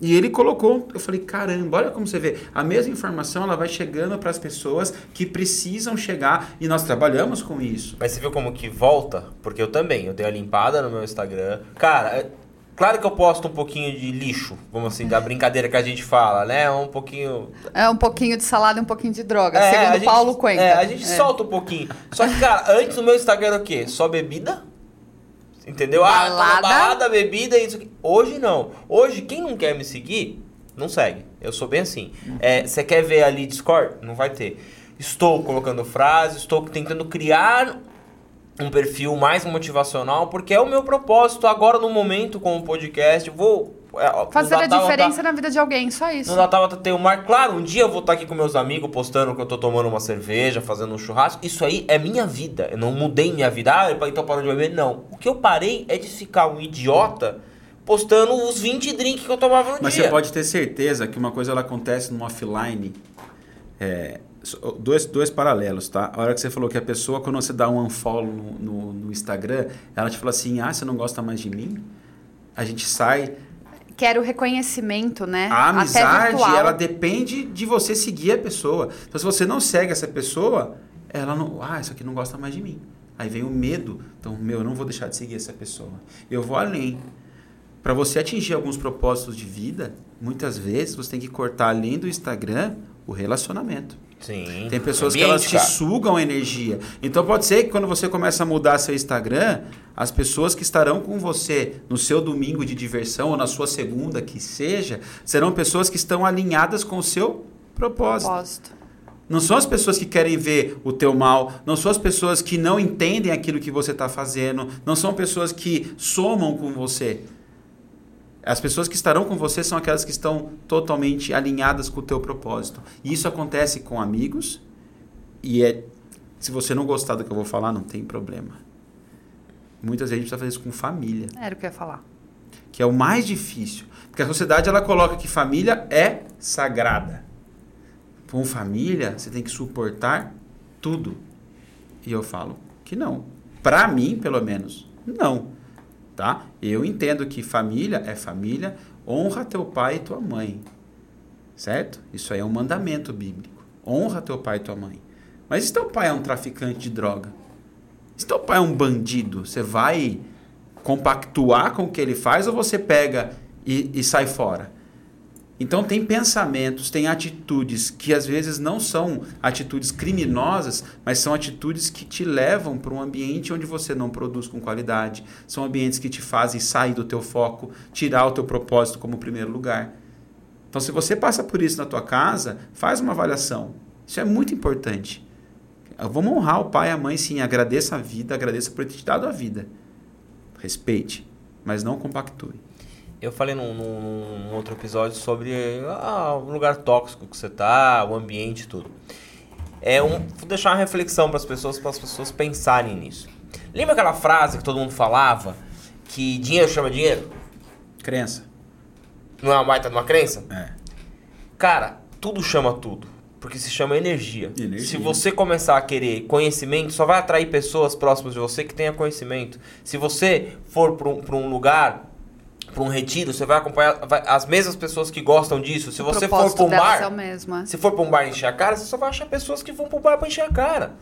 C: E ele colocou, eu falei, caramba, olha como você vê, a mesma informação ela vai chegando para as pessoas que precisam chegar e nós trabalhamos com isso.
A: Mas você viu como que volta? Porque eu também, eu dei a limpada no meu Instagram. Cara, Claro que eu posto um pouquinho de lixo, vamos assim, da brincadeira que a gente fala, né? Um pouquinho.
B: É um pouquinho de salada e um pouquinho de droga, é, segundo gente, Paulo Cuenca.
A: É, a gente é. solta um pouquinho. Só que, cara, antes no meu Instagram era o quê? Só bebida? Entendeu? Balada. Ah, balada, bebida e isso aqui. Hoje não. Hoje, quem não quer me seguir, não segue. Eu sou bem assim. É, você quer ver ali Discord? Não vai ter. Estou colocando frases, estou tentando criar um perfil mais motivacional, porque é o meu propósito agora no momento com o podcast. Vou
B: é, fazer a diferença tá, na vida de alguém, só isso.
A: No Natal tem o mar. Claro, um dia eu vou estar aqui com meus amigos postando que eu tô tomando uma cerveja, fazendo um churrasco. Isso aí é minha vida. Eu não mudei minha vida. Ah, então parou de beber. Não. O que eu parei é de ficar um idiota postando os 20 drinks que eu tomava no
C: Mas
A: dia.
C: Mas você pode ter certeza que uma coisa ela acontece no offline. É, dois, dois paralelos, tá? A hora que você falou que a pessoa, quando você dá um unfollow no, no, no Instagram, ela te fala assim, ah, você não gosta mais de mim? A gente sai...
B: Quero reconhecimento, né?
C: A amizade, ela depende de você seguir a pessoa. Então, se você não segue essa pessoa, ela não... Ah, isso aqui não gosta mais de mim. Aí vem o medo. Então, meu, eu não vou deixar de seguir essa pessoa. Eu vou além. Para você atingir alguns propósitos de vida, muitas vezes você tem que cortar além do Instagram o relacionamento.
A: Sim.
C: Tem pessoas ambiente, que elas te cara. sugam energia. Então pode ser que quando você começa a mudar seu Instagram, as pessoas que estarão com você no seu domingo de diversão ou na sua segunda que seja, serão pessoas que estão alinhadas com o seu propósito. propósito. Não são as pessoas que querem ver o teu mal, não são as pessoas que não entendem aquilo que você está fazendo, não são pessoas que somam com você. As pessoas que estarão com você são aquelas que estão totalmente alinhadas com o teu propósito. E isso acontece com amigos e é se você não gostar do que eu vou falar, não tem problema. Muitas vezes a gente precisa fazer isso com família.
B: Era o que eu ia falar.
C: Que é o mais difícil. Porque a sociedade ela coloca que família é sagrada. Com família, você tem que suportar tudo. E eu falo que não. Para mim, pelo menos, não tá? Eu entendo que família é família, honra teu pai e tua mãe, certo? Isso aí é um mandamento bíblico. Honra teu pai e tua mãe. Mas se teu pai é um traficante de droga, se teu pai é um bandido, você vai compactuar com o que ele faz ou você pega e, e sai fora? Então tem pensamentos, tem atitudes que às vezes não são atitudes criminosas, mas são atitudes que te levam para um ambiente onde você não produz com qualidade. São ambientes que te fazem sair do teu foco, tirar o teu propósito como primeiro lugar. Então se você passa por isso na tua casa, faz uma avaliação. Isso é muito importante. Vamos honrar o pai e a mãe, sim. Agradeça a vida, agradeça por ter te dado a vida. Respeite, mas não compactue.
A: Eu falei num, num, outro episódio sobre ah, o lugar tóxico que você tá, o ambiente e tudo. É um, vou deixar uma reflexão para as pessoas, para as pessoas pensarem nisso. Lembra aquela frase que todo mundo falava que dinheiro chama dinheiro?
C: Crença.
A: Não é uma baita de uma crença?
C: É.
A: Cara, tudo chama tudo. Porque se chama energia.
C: energia.
A: Se você começar a querer conhecimento, só vai atrair pessoas próximas de você que tenha conhecimento. Se você for para um, um lugar para um retiro, você vai acompanhar vai, as mesmas pessoas que gostam disso. Se o você for para um bar,
B: é mesmo, é.
A: se for para um bar encher a cara, você só vai achar pessoas que vão para o bar para encher a cara.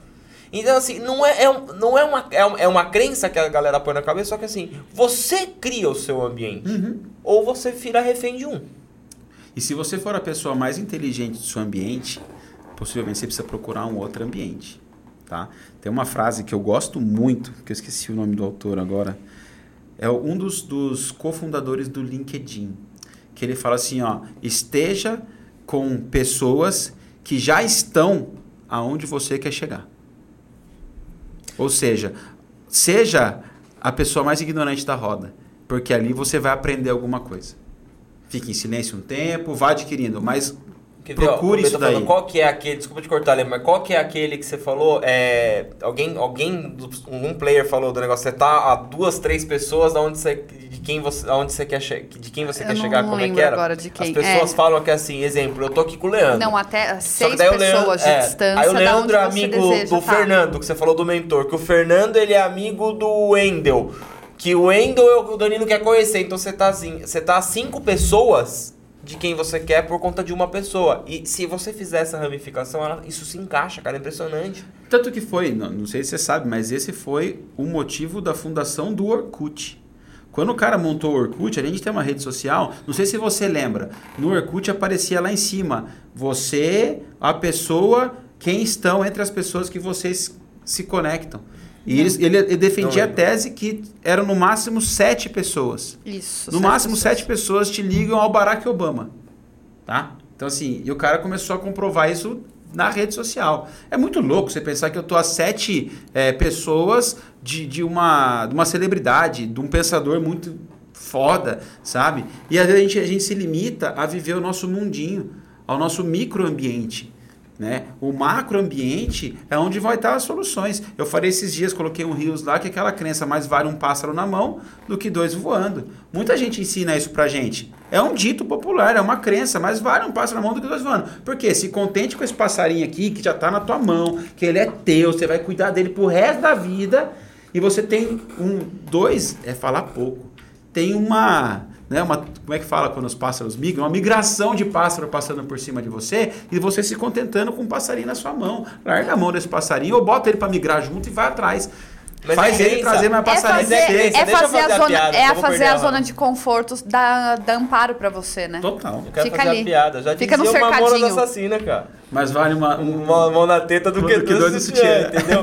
A: Então, assim, não é, é, não é, uma, é, é uma crença que a galera põe na cabeça, só que assim, você cria o seu ambiente.
C: Uhum.
A: Ou você vira refém de um.
C: E se você for a pessoa mais inteligente do seu ambiente, possivelmente você precisa procurar um outro ambiente. Tá? Tem uma frase que eu gosto muito, que eu esqueci o nome do autor agora, é um dos, dos cofundadores do LinkedIn, que ele fala assim, ó, esteja com pessoas que já estão aonde você quer chegar. Ou seja, seja a pessoa mais ignorante da roda, porque ali você vai aprender alguma coisa. Fique em silêncio um tempo, vá adquirindo, mas
A: Quer ver, ó,
C: procure
A: eu tô
C: isso daí.
A: falando, qual que é aquele, desculpa te cortar, Lê, mas qual que é aquele que você falou, é, alguém, alguém, um player falou do negócio, você tá a duas, três pessoas da onde você, de quem você, aonde você quer, che- de quem você
B: Eu
A: quer chegar, como é que era?
B: agora de quem.
A: As pessoas
B: É.
A: falam que assim, exemplo, eu tô aqui com o Leandro.
B: Não, até
A: Só
B: seis
A: que daí o
B: pessoas
A: Leandro,
B: de
A: é,
B: distância
A: Aí o Leandro é amigo
B: deseja
A: do
B: tá.
A: Fernando, que você falou do mentor. Que o Fernando, ele é amigo do Wendel. Que o Wendel é o que o Danilo quer conhecer. Então você tá, assim, você tá a cinco pessoas de quem você quer por conta de uma pessoa. E se você fizer essa ramificação, ela- isso se encaixa, cara. É impressionante.
C: Tanto que foi, não, não sei se você sabe, mas esse foi o motivo da fundação do Orkut. Quando o cara montou o Orkut, a gente tem uma rede social, não sei se você lembra, no Orkut aparecia lá em cima, você, a pessoa, quem estão entre as pessoas que vocês se conectam. E eles- ele, ele defendia a tese que eram no máximo sete pessoas.
B: Isso.
C: No
B: sete
C: máximo,
B: pessoas.
C: sete pessoas te ligam ao Barack Obama. Tá? Então, assim, e o cara começou a comprovar isso na rede social. É muito louco você pensar que eu tô a sete é, pessoas de, de, uma, de uma celebridade, de um pensador muito foda, sabe? E às vezes a gente, a gente se limita a viver o nosso mundinho, ao nosso microambiente. Né? O macroambiente é onde vai estar as soluções. Eu falei esses dias, coloquei um rios lá, que é aquela crença, mais vale um pássaro na mão do que dois voando. Muita gente ensina isso pra gente. É um dito popular, é uma crença, mais vale um pássaro na mão do que dois voando. Por quê? Se contente com esse passarinho aqui, que já tá na tua mão, que ele é teu, você vai cuidar dele pro resto da vida, e você tem um, dois, é falar pouco. Tem uma né, uma, como é que fala quando os pássaros migram? Uma migração de pássaro passando por cima de você e você se contentando com um passarinho na sua mão. Larga a mão desse passarinho ou bota ele para migrar junto e vai atrás.
A: Mas
C: Faz
A: é
C: ele trazer mais
B: É
C: passarinho
B: é
A: eu
B: fazer a
A: fazer a
B: zona,
A: piada,
B: é
A: vou
B: fazer a
A: a
B: zona de conforto da, da amparo pra você, né?
C: Total.
A: Eu quero
B: Fica
A: fazer
B: ali.
A: a piada. Já
B: Fica no
A: dizia uma
B: cercadinho.
A: assassina, cara.
C: Mas vale uma. um-
A: Uma mão na teta do
C: Do
A: que,
C: que
A: dois no sutiã, entendeu?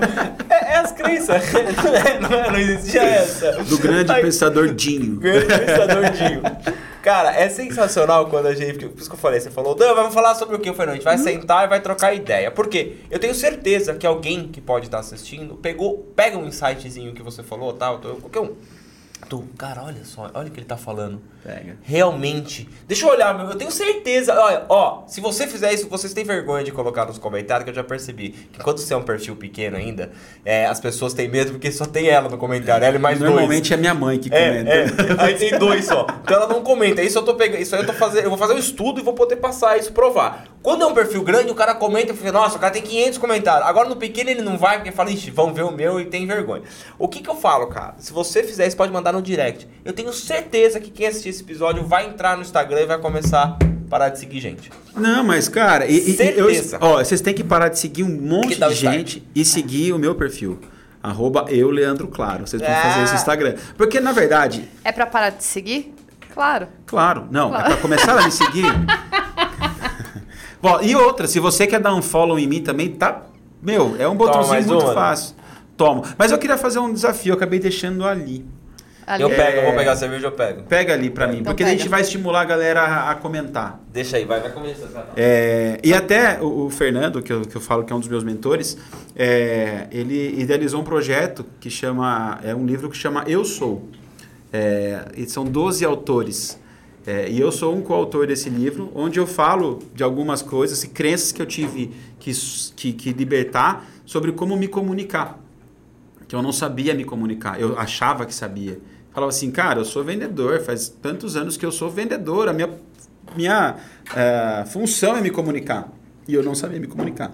A: É, é as crenças. não, é, não, existia essa.
C: do grande
A: Ai,
C: pensador Dinho.
A: Grande pensador Dinho. Cara, é sensacional quando a gente. Por isso que eu falei, você falou, Dan, vamos falar sobre o que? Eu falei, não, a gente vai sentar e vai trocar ideia. Por quê? Eu tenho certeza que alguém que pode estar assistindo pegou, pega um insightzinho que você falou, tal, qualquer um. Tu, cara, olha só, olha o que ele tá falando.
C: Pega.
A: Realmente. Deixa eu olhar, meu. Eu tenho certeza. Olha, ó, se você fizer isso, vocês têm vergonha de colocar nos comentários, que eu já percebi. Que quando você é um perfil pequeno ainda, é, as pessoas têm medo porque só tem ela no comentário. Ela e mais dois.
C: Normalmente é minha mãe que comenta.
A: É, é. Aí tem dois só. Então ela não comenta. Isso eu tô pegando. Isso aí eu tô fazendo. Eu vou fazer um estudo e vou poder passar isso, provar. Quando é um perfil grande, o cara comenta e fala, nossa, o cara tem 500 comentários. Agora no pequeno ele não vai, porque fala, ixi, vão ver o meu e tem vergonha. O que que eu falo, cara? Se você fizer isso, pode mandar no direct. Eu tenho certeza que quem assistir esse episódio vai entrar no Instagram e vai começar a parar de seguir gente.
C: Não, mas, cara, e, e- e eu,
A: Certeza.
C: ó, vocês têm que parar de seguir um monte de gente e seguir o meu perfil. Arroba eu, Leandro Claro. Vocês vão
A: Ah.
C: fazer isso no Instagram. Porque, na verdade,
B: É pra parar de seguir? Claro.
C: claro, não,
B: Claro.
C: é pra começar a me seguir. Bom, e outra, se você quer dar um follow em mim também, tá. Meu, é um botãozinho
A: mais
C: muito
A: uma.
C: fácil. Toma. Mas eu queria fazer um desafio, eu acabei deixando ali.
B: Ali.
A: Eu pego, eu vou
C: É.
A: pegar a cerveja, eu pego.
C: Pega ali pra mim,
B: Então
C: porque daí a
B: pega.
C: gente vai estimular a galera a, a comentar.
A: Deixa aí, vai, vai começar. Tá?
C: É, e até o, o Fernando, que eu, que eu falo que é um dos meus mentores, é, ele idealizou um projeto que chama. É um livro que chama Eu Sou. É, e são 12 autores. É, e eu sou um coautor desse livro, onde eu falo de algumas coisas e crenças que eu tive que, que, que libertar sobre como me comunicar. Que eu não sabia me comunicar, eu achava que sabia. Falava assim, cara, eu sou vendedor, faz tantos anos que eu sou vendedor, a minha, minha eh, função é me comunicar. E eu não sabia me comunicar.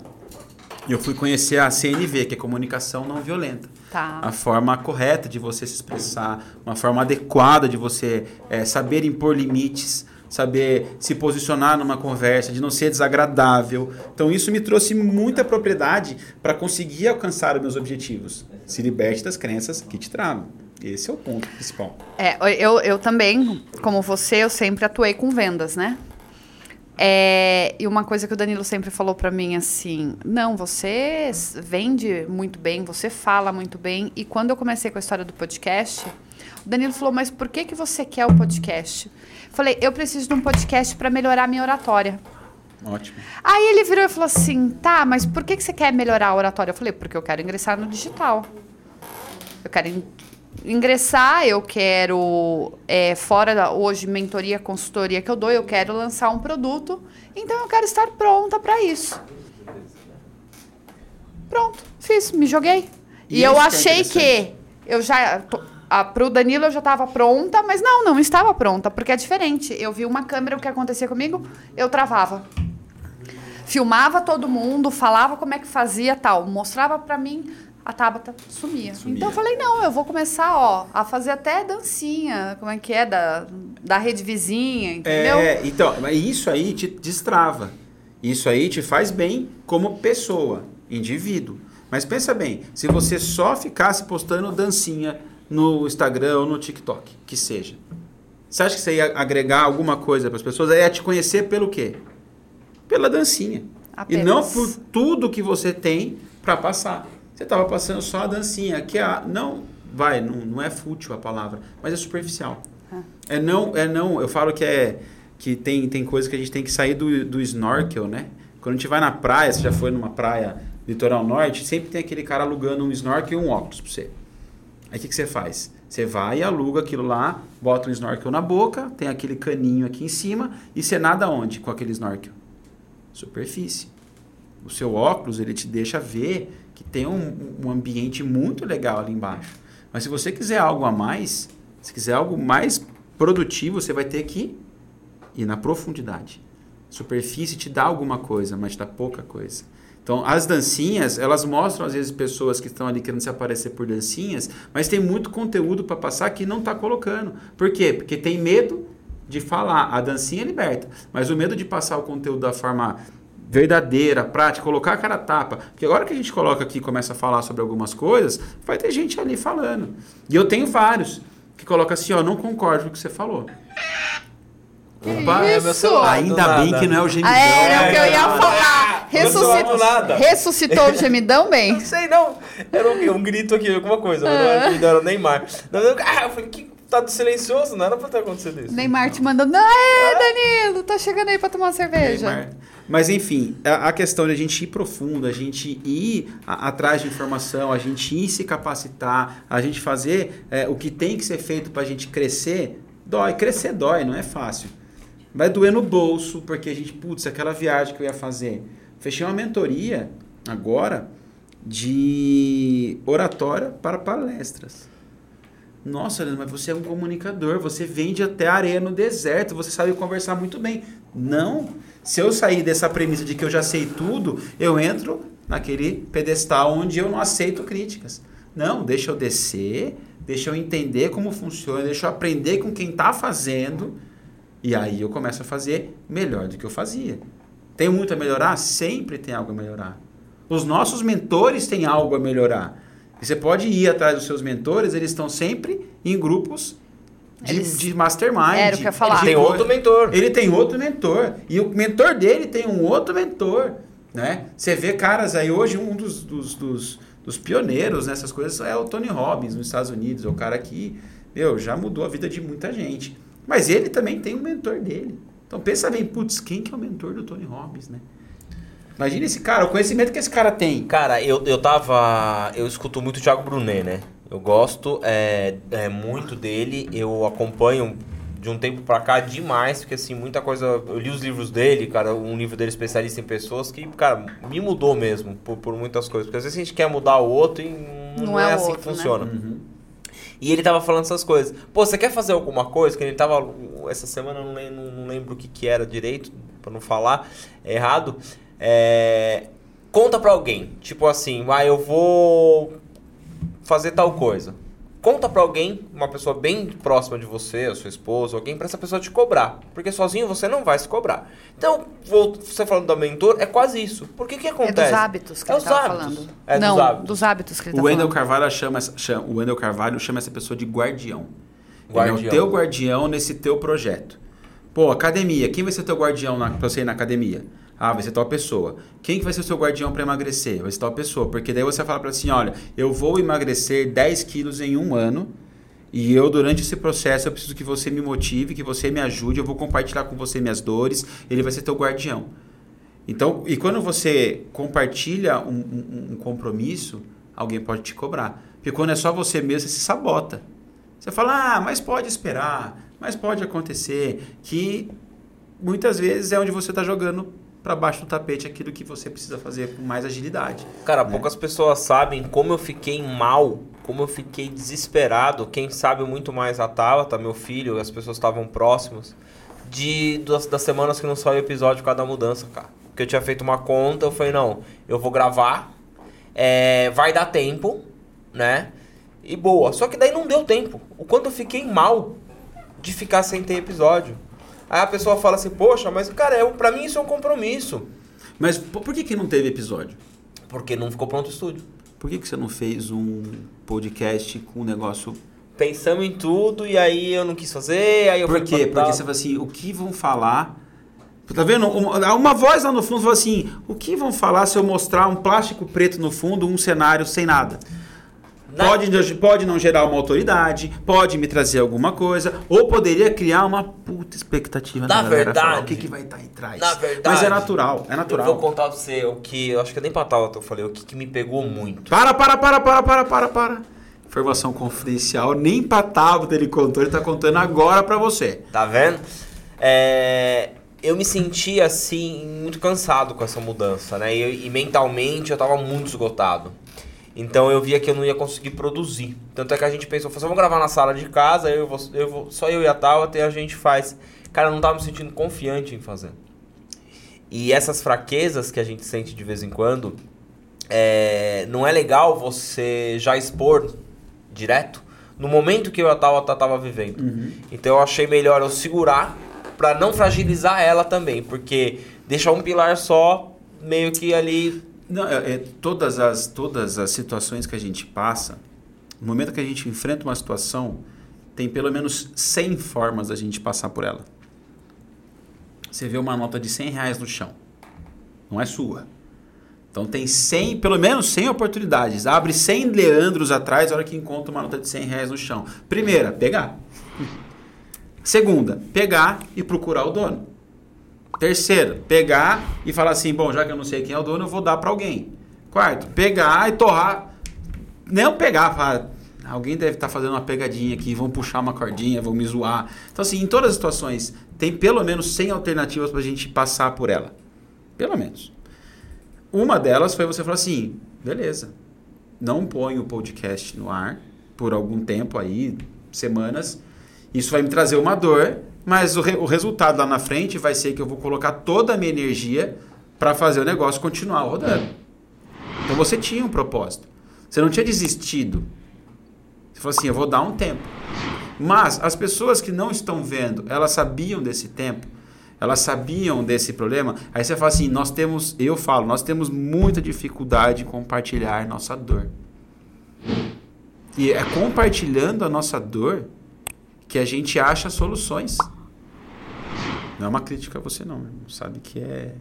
C: E eu fui conhecer a CNV, que é comunicação não violenta
B: Tá.
C: a forma correta de você se expressar, uma forma adequada de você eh, saber impor limites, saber se posicionar numa conversa, de não ser desagradável. Então isso me trouxe muita propriedade para conseguir alcançar os meus objetivos. Se liberte das crenças que te travam. Esse é o ponto principal.
B: É, eu, eu também, como você, eu sempre atuei com vendas, né? É, e uma coisa que o Danilo sempre falou pra mim assim, não, você vende muito bem, você fala muito bem. E quando eu comecei com a história do podcast, O Danilo falou, mas por que, que você quer o podcast? Falei, eu preciso de um podcast para melhorar a minha oratória.
C: Ótimo.
B: Aí ele virou e falou assim: tá, mas por que, que você quer melhorar a oratória? Eu falei, porque eu quero ingressar no digital. Eu quero ingressar, eu quero, é, fora da, hoje, mentoria, consultoria que eu dou, eu quero lançar um produto, então eu quero estar pronta para isso. Pronto, fiz, me joguei. E,
C: E
B: eu
C: é
B: achei que eu já. A, pro Danilo eu já estava pronta, mas não, não estava pronta, porque é diferente. Eu vi uma câmera, o que acontecia comigo, eu travava. Filmava todo mundo, falava como é que fazia tal, mostrava pra mim, a Tabata sumia.
C: Sumia.
B: Então eu falei, não, eu vou começar, ó, a fazer até dancinha, como é que é, da, da rede vizinha, entendeu?
C: É, então, mas isso aí te destrava. Isso aí te faz bem como pessoa, indivíduo. Mas pensa bem, se você só ficasse postando dancinha no Instagram ou no TikTok, que seja. Você acha que você ia agregar alguma coisa para as pessoas? Aí ia te conhecer pelo quê? Pela dancinha.
B: Apenas.
C: E não por tudo que você tem para passar. Você estava passando só a dancinha, que é a, não vai, não, não é fútil a palavra, mas é superficial. É não, é não, eu falo que é que tem, tem coisa que a gente tem que sair do, do snorkel, né? Quando a gente vai na praia, você já foi numa praia litoral norte, sempre tem aquele cara alugando um snorkel e um óculos para você. Aí o que, que você faz? Você vai e aluga aquilo lá, bota um snorkel na boca, tem aquele caninho aqui em cima e você nada onde com aquele snorkel? Superfície. O seu óculos ele te deixa ver que tem um, um ambiente muito legal ali embaixo. Mas se você quiser algo a mais, se quiser algo mais produtivo, você vai ter que ir na profundidade. Superfície te dá alguma coisa, mas te dá pouca coisa. Então, as dancinhas, elas mostram às vezes pessoas que estão ali querendo se aparecer por dancinhas, mas tem muito conteúdo para passar que não está colocando. Por quê? Porque tem medo de falar. A dancinha liberta, mas o medo de passar o conteúdo da forma verdadeira, prática, colocar a cara a tapa. Porque agora que a gente coloca aqui e começa a falar sobre algumas coisas, vai ter gente ali falando. E eu tenho vários que colocam assim, ó, não concordo com o que você falou.
B: Que
C: Opa,
A: é meu
B: isso?
A: celular.
C: Ainda bem que não é o gemidão.
B: Ah, é, é o que eu ia
A: É,
B: falar. Ressuscitou,
A: nada.
B: ressuscitou o gemidão bem?
A: Não sei não. Era um, um grito aqui, alguma coisa. Era, não era o Neymar. Ah, eu falei, que tá silencioso, não era pra ter acontecido isso.
B: Neymar te mandando. Aê, Danilo, tá chegando aí pra tomar uma cerveja.
C: Neymar. Mas enfim, a, questão de a gente ir profundo, a gente ir a- atrás de informação, a gente ir se capacitar, a gente fazer é, o que tem que ser feito para a gente crescer, dói. Crescer dói, não é fácil. Vai doer no bolso, porque a gente, putz, aquela viagem que eu ia fazer. Fechei uma mentoria agora de oratória para palestras. Nossa, Leandro, mas você é um comunicador, você vende até areia no deserto, você sabe conversar muito bem. Não. Se eu sair dessa premissa de que eu já sei tudo, eu entro naquele pedestal onde eu não aceito críticas. Não, deixa eu descer, deixa eu entender como funciona, deixa eu aprender com quem está fazendo, e aí eu começo a fazer melhor do que eu fazia. Tem muito a melhorar? Sempre tem algo a melhorar. Os nossos mentores têm algo a melhorar. E você pode ir atrás dos seus mentores, eles estão sempre em grupos de,
B: Eles-
C: de mastermind.
B: Era o que eu ia falar.
C: de
A: Tem outro mentor.
C: Ele tem outro mentor. E o mentor dele tem um outro mentor. Né? Você vê caras aí, hoje um dos, dos, dos, dos pioneiros nessas coisas é o Tony Robbins nos Estados Unidos. É o cara que meu, já mudou a vida de muita gente. Mas ele também tem um mentor dele. Então pensa bem, putz, quem que é o mentor do Tony Robbins, né? Imagina esse cara, o conhecimento que esse cara tem.
A: Cara, eu, eu tava. Eu escuto muito o Thiago Brunet, né? Eu gosto é, é, muito dele, eu acompanho de um tempo pra cá demais, porque assim, muita coisa. Eu li os livros dele, cara, um livro dele especialista em pessoas que, cara, me mudou mesmo por, por muitas coisas. Porque às vezes a gente quer mudar o outro e não,
B: Não
A: é,
B: é
A: assim
B: outro,
A: que
B: né?
A: funciona.
C: Uhum.
A: E ele tava falando essas coisas. Pô, você quer fazer alguma coisa? Que ele tava. Essa semana eu não lembro, não lembro o que, que era direito, pra não falar errado. É, conta pra alguém. Tipo assim, vai, eu vou fazer tal coisa. Conta pra alguém, uma pessoa bem próxima de você, a sua esposa, alguém, pra essa pessoa te cobrar. Porque sozinho você não vai se cobrar. Então, vou- você falando da mentor, é quase isso. Por que que
B: É
A: acontece?
B: dos hábitos que
A: É
B: ele tava
A: hábitos.
B: falando.
A: É
B: não,
A: dos hábitos.
B: dos hábitos que ele
C: O
B: tá
C: Wendel
B: falando.
C: Carvalho chama, essa- chama, o Wendell Carvalho chama essa pessoa de guardião. Ele é
A: Guardião.
C: o teu guardião nesse teu projeto. Pô, academia. Quem vai ser teu guardião na, pra você ir na academia? Ah, vai ser tal pessoa. Quem que vai ser o seu guardião para emagrecer? Vai ser tal pessoa. Porque daí você fala para assim, olha, eu vou emagrecer 10 quilos em um ano E eu, durante esse processo, eu preciso que você me motive, que você me ajude, eu vou compartilhar com você minhas dores, ele vai ser teu guardião. Então, e quando você compartilha um, um, um compromisso, alguém pode te cobrar. Porque quando é só você mesmo, você se sabota. Você fala, ah, mas pode esperar, mas pode acontecer, que muitas vezes é onde você está jogando para baixo do tapete aquilo que você precisa fazer com mais agilidade.
A: Cara,
C: né?
A: poucas pessoas sabem como eu fiquei mal, como eu fiquei desesperado. Quem sabe muito mais a Tabata, meu filho, as pessoas estavam próximas, de das, das semanas que não saiu episódio por causa da mudança, cara. Porque eu tinha feito uma conta, eu falei, não, eu vou gravar, é, vai dar tempo, né? E boa. Só que daí não deu tempo. O quanto eu fiquei mal de ficar sem ter episódio. Aí a pessoa fala assim, poxa, mas cara, é, pra mim isso é um compromisso.
C: Mas por que, que não teve episódio?
A: Porque não ficou pronto o estúdio.
C: Por que, que você não fez um podcast com um negócio.
A: Pensamos em tudo e aí eu não quis fazer, aí eu
C: Por quê? Porque você fala assim, o que vão falar. Tá vendo? Uma, uma voz lá no fundo fala assim: o que vão falar se eu mostrar um plástico preto no fundo, um cenário sem nada?
A: Na-
C: Pode, pode não gerar uma autoridade, pode me trazer alguma coisa, ou poderia criar uma puta expectativa.
A: Na
C: galera
A: verdade-
C: falar, o que, que vai estar aí atrás?
A: Na verdade.
C: Mas é natural, é
A: Eu
C: natural.
A: vou contar pra você o que. Eu acho que nem pra tal eu falei, o que, que me pegou muito.
C: Para, para, para, para, para, para, para. Informação confidencial, nem pra Tabata ele contou, ele tá contando agora pra você.
A: Tá vendo? É, eu me senti assim, muito cansado com essa mudança, né? E, e mentalmente eu tava muito esgotado. Então eu via que eu não ia conseguir produzir. Tanto é que a gente pensou, falou, vamos gravar na sala de casa, eu vou, eu vou, só eu e a Tabata e a gente faz. Cara, eu não tava me sentindo confiante em fazer. E essas fraquezas que a gente sente de vez em quando, é, não é legal você já expor direto no momento que eu e a Tabata tava vivendo. Então eu achei melhor eu segurar pra não fragilizar ela também, porque deixar um pilar só meio que ali
C: Não, é, é todas, as, todas as situações que a gente passa, no momento que a gente enfrenta uma situação, tem pelo menos 100 formas da gente passar por ela. Você vê uma nota de 100 reais no chão, não é sua. Então tem 100, pelo menos 100 oportunidades. Abre 100 Leandros atrás na hora que encontra uma nota de 100 reais no chão. Primeira, pegar. Segunda, pegar e procurar o dono. Terceiro, pegar e falar assim, bom, já que eu não sei quem é o dono, eu vou dar para alguém. Quarto, pegar e torrar. Não pegar, falar, alguém deve estar fazendo uma pegadinha aqui, vão puxar uma cordinha, vão me zoar. Então assim, em todas as situações, tem pelo menos 100 alternativas para a gente passar por ela. Pelo menos. Uma delas foi você falar assim, beleza, não põe o podcast no ar por algum tempo aí, semanas. Isso vai me trazer uma dor, mas o, re- o resultado lá na frente vai ser que eu vou colocar toda a minha energia para fazer o negócio continuar rodando. Então você tinha um propósito. Você não tinha desistido. Você falou assim, eu vou dar um tempo. Mas as pessoas que não estão vendo, elas sabiam desse tempo, elas sabiam desse problema. Aí você fala assim, nós temos, eu falo, nós temos muita dificuldade em compartilhar nossa dor. E é compartilhando a nossa dor que a gente acha soluções. Não é uma crítica a você não, irmão. sabe que é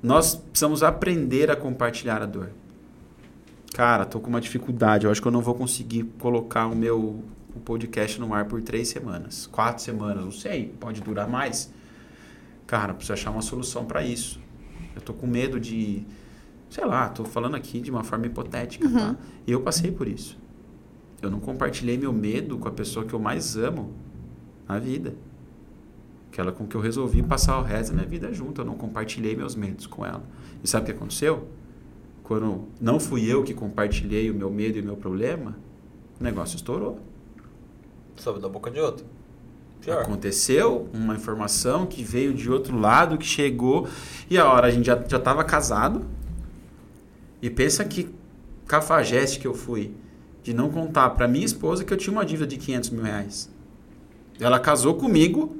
C: nós precisamos aprender a compartilhar a dor. Cara, tô com uma dificuldade. Eu acho que eu não vou conseguir colocar o meu o podcast no ar por três semanas, quatro semanas, não sei. Pode durar mais. Cara, preciso achar uma solução para isso. Eu tô com medo de, sei lá, tô falando aqui de uma forma hipotética, tá? E eu passei por isso. Eu não compartilhei meu medo com a pessoa que eu mais amo na vida. Aquela com que eu resolvi passar o resto da minha vida junto. Eu não compartilhei meus medos com ela. E sabe o que aconteceu? Quando não fui eu que compartilhei o meu medo e o meu problema, o negócio estourou.
A: soube da boca de outro. Pior.
C: Aconteceu uma informação que veio de outro lado, que chegou, e a hora a gente já, já tava casado. E pensa que cafajeste que eu fui de não contar para minha esposa que eu tinha uma dívida de 500 mil reais. Ela casou comigo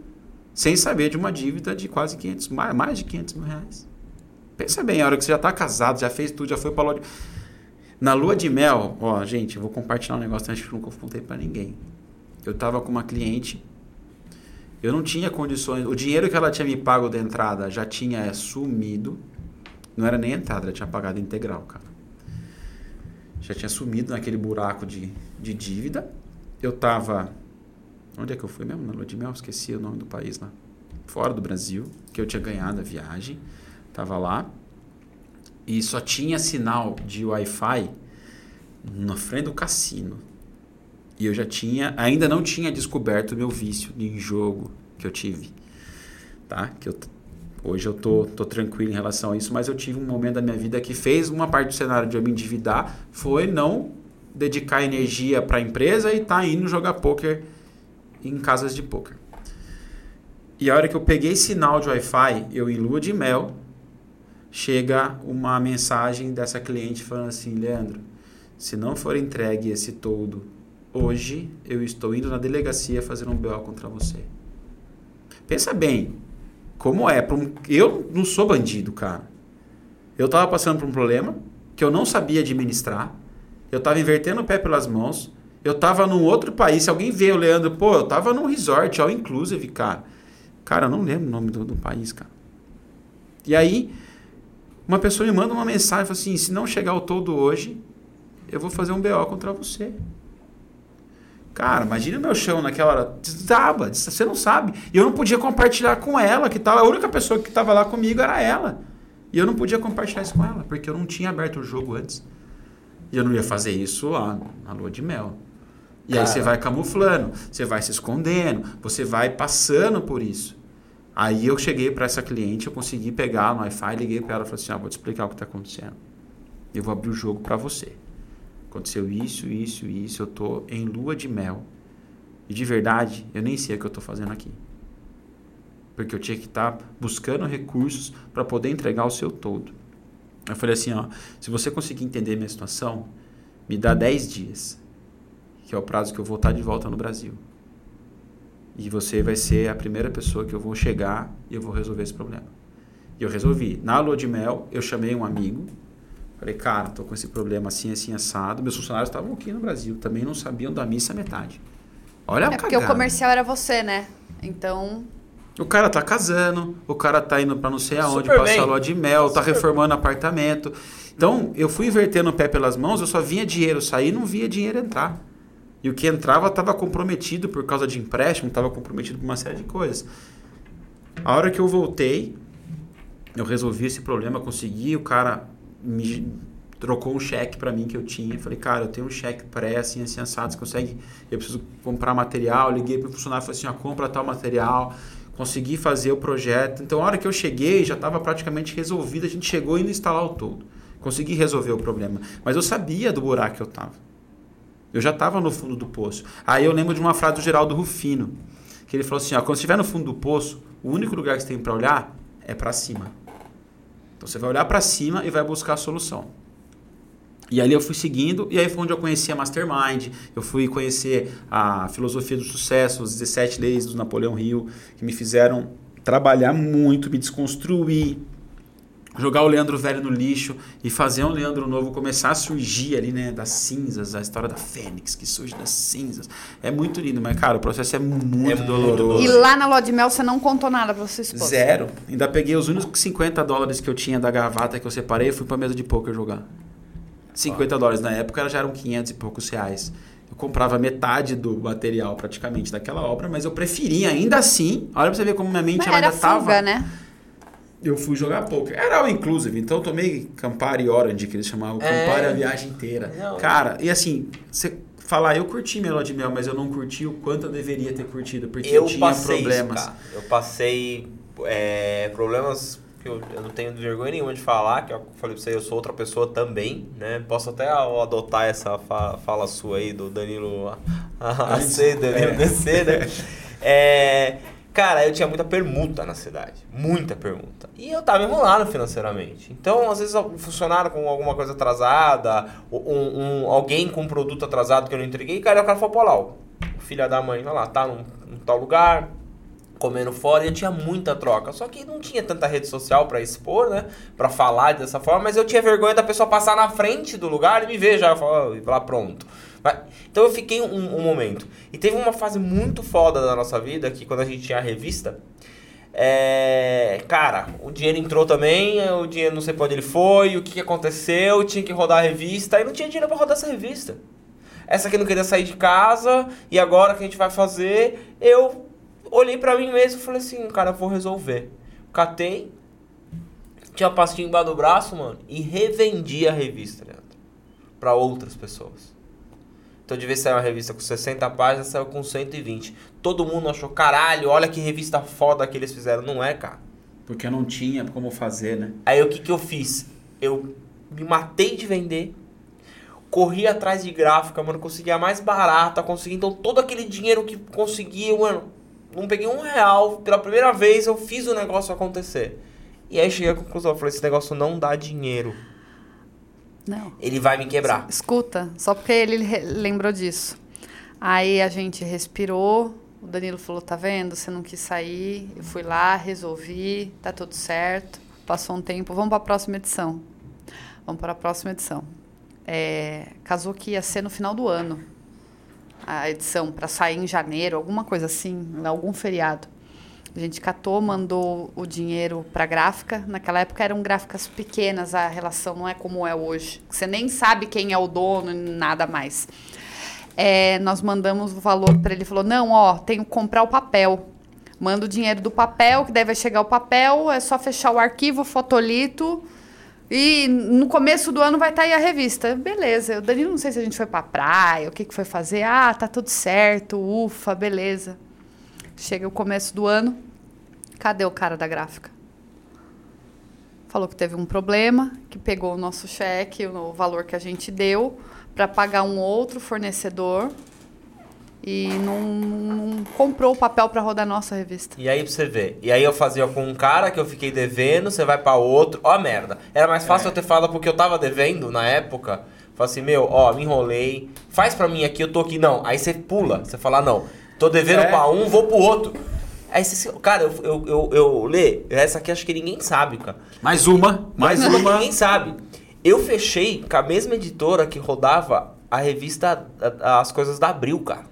C: sem saber de uma dívida de quase 500, mais, mais de 500 mil reais. Pensa bem, a hora que você já tá casado, já fez tudo, já foi pra lua. Na lua de mel, ó, gente, vou compartilhar um negócio acho que eu nunca contei para ninguém. Eu tava com uma cliente eu não tinha condições. O dinheiro que ela tinha me pago da entrada já tinha sumido. Não era nem entrada, ela tinha pagado integral, cara. Já tinha sumido naquele buraco de, de dívida. eu tava. Onde é que eu fui mesmo? Na Lua de Mel? Esqueci o nome do país lá. Fora do Brasil, que eu tinha ganhado a viagem. Tava lá. E só tinha sinal de Wi-Fi na frente do cassino. E eu já tinha, ainda não tinha descoberto o meu vício em jogo que eu tive. Tá? Que eu, hoje eu tô, tô tranquilo em relação a isso, mas eu tive um momento da minha vida que fez uma parte do cenário de eu me endividar, foi não dedicar energia para a empresa e tá indo jogar poker em casas de poker. E a hora que eu peguei sinal de Wi-Fi, eu em lua de mel, chega uma mensagem dessa cliente falando assim, Leandro, se não for entregue esse todo hoje, eu estou indo na delegacia fazer um BO contra você. Pensa bem, como é? Eu não sou bandido, cara. Eu estava passando por um problema que eu não sabia administrar. Eu estava invertendo o pé pelas mãos. Eu estava num outro país. Se alguém vê o Leandro, pô, eu estava num resort, all inclusive, cara. Cara, eu não lembro o nome do, do país, cara. E aí, uma pessoa me manda uma mensagem, assim, se não chegar o todo hoje, eu vou fazer um BO contra você. Cara, imagina o meu chão naquela hora. Desaba, você não sabe. E eu não podia compartilhar com ela, que tava, a única pessoa que estava lá comigo era ela. E eu não podia compartilhar isso com ela, porque eu não tinha aberto o jogo antes. E eu não ia fazer isso lá na lua de mel. E Cara. aí você vai camuflando, você vai se escondendo, você vai passando por isso. Aí eu cheguei para essa cliente, eu consegui pegar no Wi-Fi, liguei para ela e falei assim: ah, vou te explicar o que está acontecendo. Eu vou abrir o jogo para você. Aconteceu isso, isso, isso. Eu tô em lua de mel. E de verdade, eu nem sei o que eu tô fazendo aqui. Porque eu tinha que estar tá buscando recursos para poder entregar o seu todo. Eu falei assim, ó, se você conseguir entender minha situação, me dá 10 dias, que é o prazo que eu vou estar tá de volta no Brasil. E você vai ser a primeira pessoa que eu vou chegar e eu vou resolver esse problema. E eu resolvi. Na lua de mel, eu chamei um amigo, Falei, cara, tô com esse problema assim, assim, assado. Meus funcionários estavam aqui no Brasil, também não sabiam da missa metade. Olha
B: É porque o comercial era você, né? Então.
C: O cara tá casando, o cara tá indo para não sei aonde, Super passar lua de mel, tá Super. reformando apartamento. Então, eu fui invertendo o pé pelas mãos, eu só vinha dinheiro sair, não via dinheiro entrar. E o que entrava estava comprometido por causa de empréstimo, estava comprometido por uma série de coisas. A hora que eu voltei, eu resolvi esse problema, consegui, o cara me trocou um cheque para mim que eu tinha. Falei, cara, eu tenho um cheque pré, assim, assim, assado, você consegue... Eu preciso comprar material. Liguei para o funcionário e falei assim, compra tal material. Consegui fazer o projeto. Então, a hora que eu cheguei, já estava praticamente resolvido. A gente chegou indo instalar o todo. Consegui resolver o problema. Mas eu sabia do buraco que eu estava. Eu já estava no fundo do poço. Aí eu lembro de uma frase do Geraldo Rufino, que ele falou assim, ó, quando estiver no fundo do poço, o único lugar que você tem para olhar é para cima. Então você vai olhar para cima e vai buscar a solução. E ali eu fui seguindo, e aí foi onde eu conheci a Mastermind, eu fui conhecer a filosofia do sucesso, as 17 leis do Napoleão Hill, que me fizeram trabalhar muito, me desconstruir, jogar o Leandro velho no lixo e fazer um Leandro novo começar a surgir ali, né, das cinzas, a história da Fênix que surge das cinzas. É muito lindo, mas cara, o processo é muito é doloroso.
B: E lá na Lua de Mel você não contou nada pra você esposa?
C: Zero. Ainda peguei os únicos 50 dólares que eu tinha da gravata que eu separei e fui pra mesa de poker jogar. 50 dólares na época já eram 500 e poucos reais. Eu comprava metade do material praticamente daquela obra, mas eu preferia ainda assim. Olha pra você ver como minha mente
B: mas
C: ainda
B: fuga,
C: tava.
B: né?
C: Eu fui jogar poker. Era all inclusive, então eu tomei Campari Orange, que eles chamavam é. Campari a viagem inteira. Não. Cara, e assim, você falar, eu curti Meló de Mel, mas eu não curti o quanto eu deveria ter curtido, porque eu, eu tinha problemas. Isso,
A: eu passei é, problemas que eu, eu, não tenho vergonha nenhuma de falar, que eu falei pra você, eu sou outra pessoa também, né? Posso até adotar essa fala, fala sua aí do Danilo A, a C, Danilo é. DC, né? É, Cara, eu tinha muita permuta na cidade. Muita permuta. E eu tava enrolado financeiramente. Então, às vezes, um funcionário com alguma coisa atrasada, um, um, alguém com um produto atrasado que eu não entreguei, cara, o cara falou, pô, lá, o filho da mãe vai lá, tá num, num, tal lugar, comendo fora, e eu tinha muita troca. Só que não tinha tanta rede social para expor, né? Pra falar dessa forma, mas eu tinha vergonha da pessoa passar na frente do lugar e me ver já, falar, lá, pronto. Então eu fiquei um, um, momento. E teve uma fase muito foda da nossa vida, que quando a gente tinha a revista, é, cara, o dinheiro entrou também, o dinheiro não sei pra onde ele foi, o que, aconteceu, tinha que rodar a revista, e não tinha dinheiro para rodar essa revista. essa aqui não queria sair de casa, e agora que a gente vai fazer? Eu olhei pra mim mesmo e falei assim, cara, eu vou resolver. Catei, tinha pastinha embaixo do braço, mano, e revendi a revista, Leandro, pra outras pessoas. Então, de vez sair uma revista com 60 páginas, saiu com 120. Todo mundo achou, caralho, olha que revista foda que eles fizeram. Não é, cara.
C: Porque não tinha como fazer, né?
A: Aí o que, que eu fiz? Eu me matei de vender, corri atrás de gráfica, mano, consegui a mais barata, consegui então todo aquele dinheiro que consegui, mano, não peguei um real, pela primeira vez eu fiz o negócio acontecer. E aí cheguei à conclusão, eu falei, esse negócio não dá dinheiro.
B: Não.
A: Ele vai me quebrar.
B: Escuta, só porque ele lembrou disso. Aí a gente respirou, o Danilo falou, tá vendo? Você não quis sair. Eu fui lá, resolvi, tá tudo certo. Passou um tempo, vamos para a próxima edição. Vamos para a próxima edição. É, casou que ia ser no final do ano. A edição, para sair em janeiro, alguma coisa assim, algum feriado. A gente catou, mandou o dinheiro para gráfica. Naquela época eram gráficas pequenas, a relação não é como é hoje. Você nem sabe quem é o dono, nada mais. É, nós mandamos o valor para ele. Falou: não, ó, tenho que comprar o papel. Manda o dinheiro do papel, que vai chegar o papel. É só fechar o arquivo, fotolito. E no começo do ano vai estar aí a revista. Beleza. O Danilo, não sei se a gente foi pra praia, o que, que foi fazer. Ah, tá tudo certo, ufa, beleza. Chega o começo do ano, cadê o cara da gráfica? Falou que teve um problema, que pegou o nosso cheque, o valor que a gente deu, para pagar um outro fornecedor e não, não comprou o papel para rodar a nossa revista.
A: E aí pra você ver. E aí eu fazia com um cara que eu fiquei devendo, você vai pra outro. Ó a merda. Era mais fácil eu ter falado porque eu tava devendo na época. Falei assim, meu, ó, me enrolei. Faz pra mim aqui, eu tô aqui. Não. Aí você pula. Você fala, não. Tô devendo
C: É.
A: pra um, vou pro outro. Aí você. Cara, eu, eu, eu, eu Lê, essa aqui acho que ninguém sabe, cara.
C: Mais uma, mais
A: Mais uma ninguém sabe. Eu fechei com a mesma editora que rodava a revista As Coisas da Abril, cara.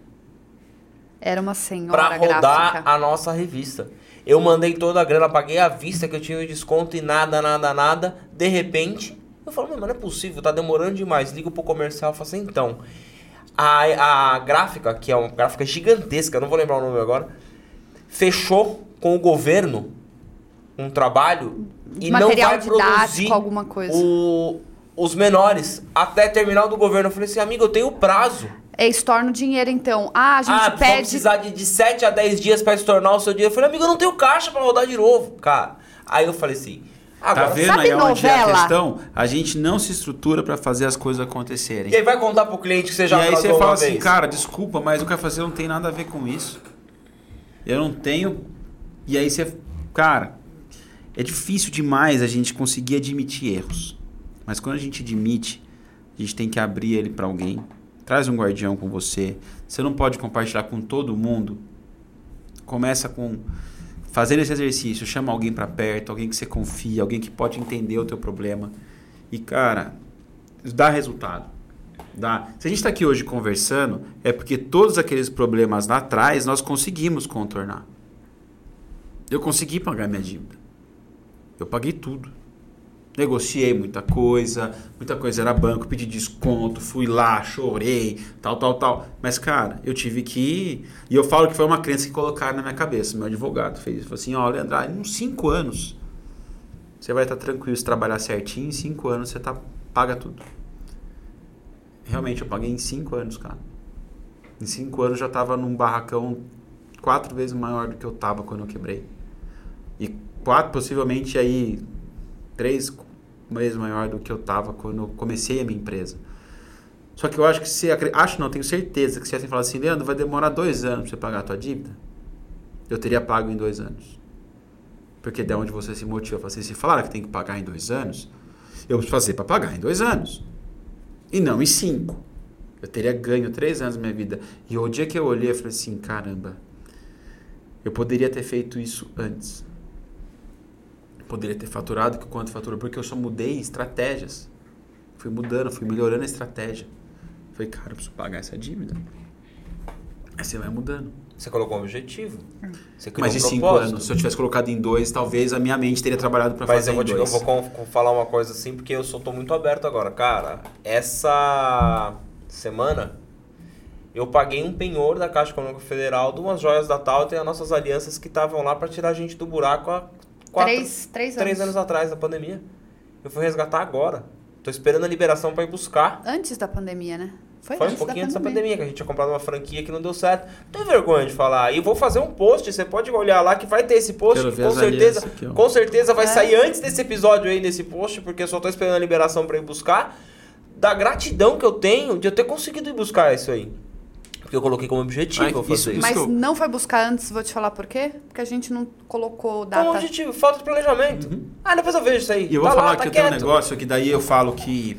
B: Era uma senhora
A: Pra rodar
B: gráfica.
A: a nossa revista. Eu mandei toda a grana, paguei a vista que eu tinha o desconto e nada, nada, nada. De repente, eu falo, mas não é possível, tá demorando demais. Ligo pro comercial e falo assim, então. A, a gráfica, que é uma gráfica gigantesca, não vou lembrar o nome agora, fechou com o governo um trabalho e não
B: Material
A: vai produzir
B: alguma coisa.
A: o- os menores até terminar do governo. Eu falei assim, amigo, eu tenho prazo.
B: É, estorna o dinheiro, então. Ah, a gente
A: Ah,
B: pede.
A: precisar de, de 7 a 10 dias pra estornar o seu dinheiro. Eu falei, amigo, eu não tenho caixa pra rodar de novo, cara. Aí eu falei assim,
C: Tá
A: agora...
C: vendo
B: Sabe
C: aí onde é a
B: novela?
C: questão? A gente não se estrutura pra fazer as coisas acontecerem.
A: E aí vai contar pro cliente que você já
C: e aí você fala assim,
A: vez.
C: cara, desculpa, mas o que eu fazer não tem nada a ver com isso. Eu não tenho. E aí você. Cara, é difícil demais a gente conseguir admitir erros. Mas quando a gente admite, a gente tem que abrir ele pra alguém. Traz um guardião com você. Você não pode compartilhar com todo mundo. Começa com fazendo esse exercício, chama alguém pra perto, alguém que você confia, alguém que pode entender o teu problema. E cara, dá resultado. Dá. Se a gente está aqui hoje conversando, é porque todos aqueles problemas lá atrás nós conseguimos contornar. Eu consegui pagar minha dívida. Eu paguei tudo. Negociei muita coisa, muita coisa era banco, pedi desconto, fui lá, chorei, tal, tal, tal. Mas, cara, eu tive que. E eu falo que foi uma crença que colocaram na minha cabeça. Meu advogado fez. Falou assim: olha, Andrade, em uns cinco anos, você vai estar tranquilo se trabalhar certinho, em cinco anos você tá, paga tudo. Realmente, eu paguei em cinco anos, cara. Em cinco anos eu já tava num barracão quatro vezes maior do que eu tava quando eu quebrei. E quatro, possivelmente aí, três vezes maior do que eu tava quando comecei a minha empresa. Só que eu acho que se. Acho não, tenho certeza que se você falar assim, Leandro, vai demorar dois anos pra você pagar a tua dívida, eu teria pago em dois anos. Porque de onde você se motiva, se falaram que tem que pagar em dois anos, eu preciso fazer para pagar em dois anos. E não em cinco. Eu teria ganho três anos da minha vida. E o dia que eu olhei, eu falei assim, caramba, eu poderia ter feito isso antes. Poderia ter faturado que quanto faturou, porque eu só mudei estratégias. Fui mudando, fui melhorando a estratégia. Falei, cara, eu preciso pagar essa dívida. Aí você vai mudando.
A: Você colocou um objetivo. Você criou
C: Mas
A: um
C: de cinco
A: propósito.
C: anos, se eu tivesse colocado em dois, talvez a minha mente teria trabalhado para fazer
A: eu vou,
C: em
A: te, eu
C: dois.
A: vou falar uma coisa assim, porque eu só tô muito aberto agora. Cara, essa semana eu paguei um penhor da Caixa Econômica Federal de umas joias da Tauta e as nossas alianças que estavam lá para tirar a gente do buraco há quatro,
B: três, três, anos.
A: três anos atrás da pandemia. Eu fui resgatar agora. Tô esperando a liberação para ir buscar.
B: Antes da pandemia, né?
A: Foi, Foi um pouquinho antes da pandemia, que a gente tinha comprado uma franquia que não deu certo. Não tem vergonha de falar. E vou fazer um post, você pode olhar lá que vai ter esse post, que com certeza, aqui, com certeza vai é. sair antes desse episódio aí, desse post, porque eu só tô esperando a liberação para ir buscar. Da gratidão que eu tenho de eu ter conseguido ir buscar isso aí. Porque eu coloquei como objetivo Ai, fazer isso.
B: isso. Mas não foi buscar antes, vou te falar por quê? Porque a gente não colocou data.
A: Como objetivo, falta de planejamento. Uhum. Ah, depois eu vejo isso aí.
C: E eu tá vou falar lá, tá que tá eu tenho um negócio que daí eu falo que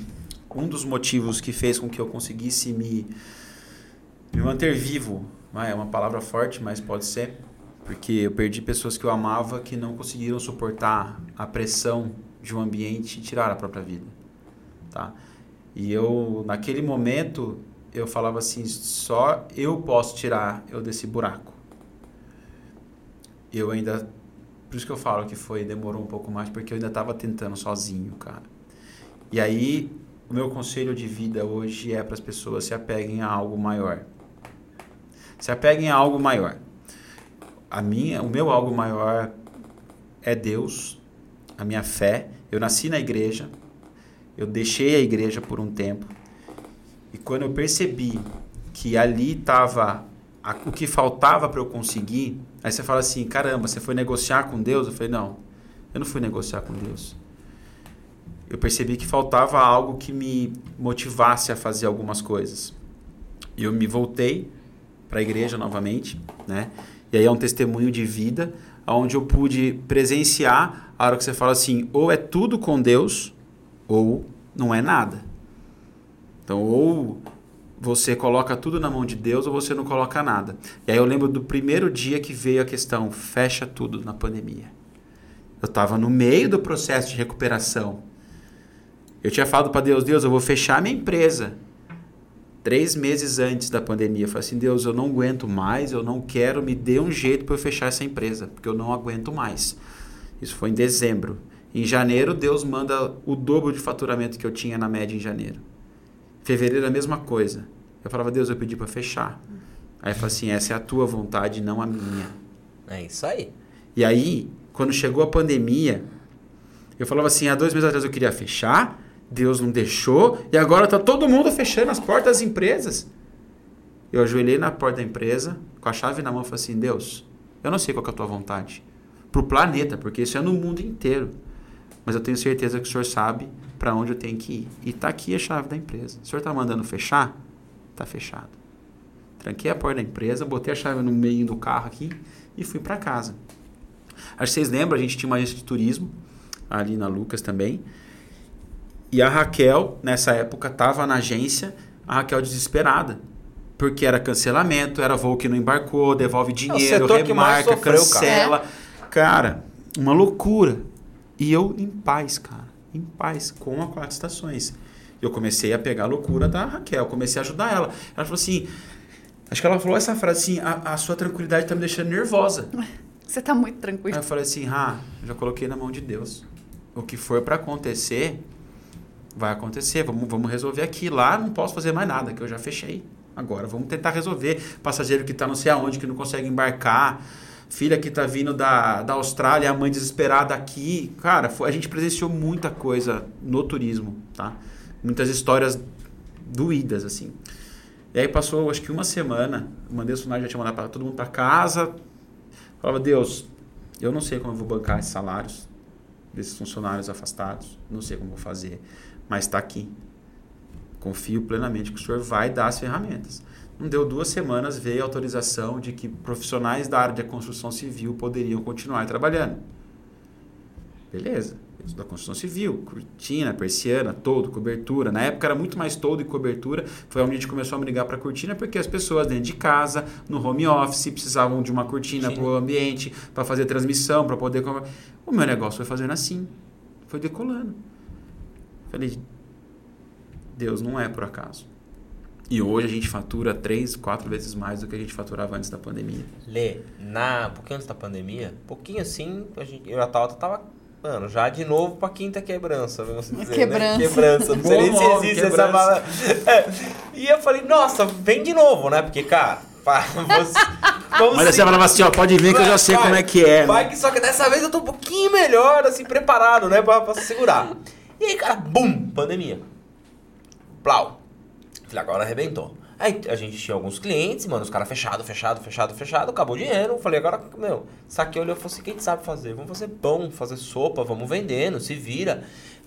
C: um dos motivos que fez com que eu conseguisse me, me manter vivo, é uma palavra forte, mas pode ser, porque eu perdi pessoas que eu amava que não conseguiram suportar a pressão de um ambiente e tirar a própria vida, tá? E eu, naquele momento, eu falava assim, só eu posso tirar eu desse buraco. Eu ainda, por isso que eu falo que foi, demorou um pouco mais, porque eu ainda estava tentando sozinho, cara. E aí o meu conselho de vida hoje é para as pessoas se apeguem a algo maior. Se apeguem a algo maior. A minha, o meu algo maior é Deus, a minha fé. Eu nasci na igreja, eu deixei a igreja por um tempo. E quando eu percebi que ali estava o que faltava para eu conseguir, aí você fala assim: caramba, você foi negociar com Deus? Eu falei: não, eu não fui negociar com Deus eu percebi que faltava algo que me motivasse a fazer algumas coisas. E eu me voltei para a igreja novamente, né? E aí é um testemunho de vida, onde eu pude presenciar a hora que você fala assim, ou é tudo com Deus, ou não é nada. Então, ou você coloca tudo na mão de Deus, ou você não coloca nada. E aí eu lembro do primeiro dia que veio a questão, fecha tudo na pandemia. Eu estava no meio do processo de recuperação. Eu tinha falado para Deus, Deus, eu vou fechar minha empresa. Três meses antes da pandemia, eu falei assim, Deus, eu não aguento mais, eu não quero, me dê um jeito para eu fechar essa empresa, porque eu não aguento mais. Isso foi em dezembro. Em janeiro, Deus manda o dobro de faturamento que eu tinha na média em janeiro. Fevereiro, a mesma coisa. Eu falava, Deus, eu pedi para fechar. Aí eu falei assim, essa é a tua vontade, não a minha.
A: É isso aí.
C: E aí, quando chegou a pandemia, eu falava assim, há dois meses atrás eu queria fechar, Deus não deixou e agora está todo mundo fechando as portas das empresas. Eu ajoelhei na porta da empresa, com a chave na mão, falei assim: Deus, eu não sei qual é a tua vontade. Para o planeta, porque isso é no mundo inteiro. Mas eu tenho certeza que o senhor sabe para onde eu tenho que ir. E está aqui a chave da empresa. O senhor está mandando fechar? Está fechado. Tranquei a porta da empresa, botei a chave no meio do carro aqui e fui para casa. Acho que vocês lembram, a gente tinha uma agência de turismo ali na Lucas também. E a Raquel, nessa época, estava na agência, a Raquel desesperada. Porque era cancelamento, era voo que não embarcou, devolve dinheiro, remarca, sofreu, cancela. Cara. cara, uma loucura. E eu em paz, cara. Em paz, com a quatro estações. Eu comecei a pegar a loucura da Raquel, comecei a ajudar ela. Ela falou assim. Acho que ela falou essa frase assim: a, a sua tranquilidade está me deixando nervosa.
B: Você está muito tranquilo.
C: Aí eu falei assim: ah, já coloquei na mão de Deus. O que for para acontecer, vai acontecer, vamos, vamos resolver aqui. Lá não posso fazer mais nada, que eu já fechei. Agora, vamos tentar resolver. Passageiro que está não sei aonde, que não consegue embarcar. Filha que está vindo da, da Austrália, a mãe desesperada aqui. Cara, a gente presenciou muita coisa no turismo, tá? Muitas histórias doídas, assim. E aí passou, acho que uma semana, mandei o funcionário, já tinha mandado para todo mundo para casa. Falava, Deus, eu não sei como eu vou bancar esses salários desses funcionários afastados. Não sei como vou fazer mas está aqui. Confio plenamente que o senhor vai dar as ferramentas. Não deu duas semanas, veio a autorização de que profissionais da área de construção civil poderiam continuar trabalhando. Beleza. Da construção civil, cortina, persiana, todo, cobertura. Na época era muito mais todo e cobertura. Foi onde a gente começou a me ligar para cortina, porque as pessoas dentro de casa, no home office, precisavam de uma cortina para o ambiente, para fazer transmissão, para poder. O meu negócio foi fazendo assim. Foi decolando. Falei, Deus não é por acaso. E hoje a gente fatura três, quatro vezes mais do que a gente faturava antes da pandemia.
A: Lê, na, um pouquinho antes da pandemia, um pouquinho assim, a, gente, eu e a Tauta tava Mano, já de novo pra quinta quebrança, vamos dizer,
B: Quebrança.
A: né? Quebrança. Não sei nem se
C: Bom,
A: existe
C: quebrança.
A: essa palavra. É. E eu falei, nossa, vem de novo, né? Porque, cara, pá, você,
C: Mas você falava assim, ó, pode vir que eu já sei
A: Vai,
C: como é que é.
A: Vai
C: né?
A: que só que dessa vez eu tô um pouquinho melhor, assim, preparado, né? Pra, pra se segurar. E aí, cara, bum, pandemia. Plau. Falei, agora arrebentou. Aí a gente tinha alguns clientes, mano, os caras fechado, fechado, fechado, fechado, acabou o dinheiro. Falei, agora, meu, saquei, olhou e falou assim, o que a gente sabe fazer? Vamos fazer pão, fazer sopa, vamos vendendo, se vira.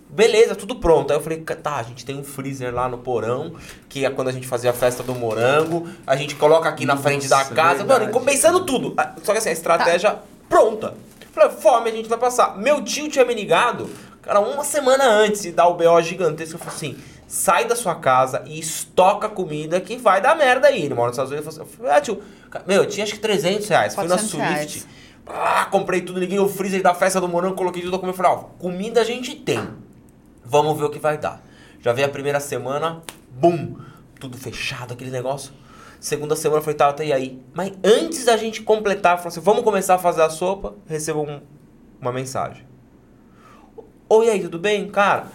A: Beleza, tudo pronto. Aí eu falei, tá, a gente tem um freezer lá no porão, que é quando a gente fazia a festa do morango, a gente coloca aqui na frente da casa, mano,
C: verdade.
A: e compensando tudo. Ah, Só que assim, a estratégia pronta. Falei, fome a gente vai passar. Meu tio tinha me ligado, cara, uma semana antes de dar o BO gigantesco, eu falei assim, sai da sua casa e estoca comida que vai dar merda aí. Ele mora nos Estados Unidos, eu falei assim, ah, tio, meu, eu tinha acho que 300 reais, fui na
B: 400
A: Swift. Ah, comprei tudo, liguei o freezer da festa do morango, coloquei tudo, comi, falei, ó, comida a gente tem. Vamos ver o que vai dar. Já veio a primeira semana, bum, tudo fechado, aquele negócio. Segunda semana eu falei, tá, tá, e aí? Mas antes da gente completar, falei assim, vamos começar a fazer a sopa, recebo um- uma mensagem. Oi, aí, tudo bem? Cara,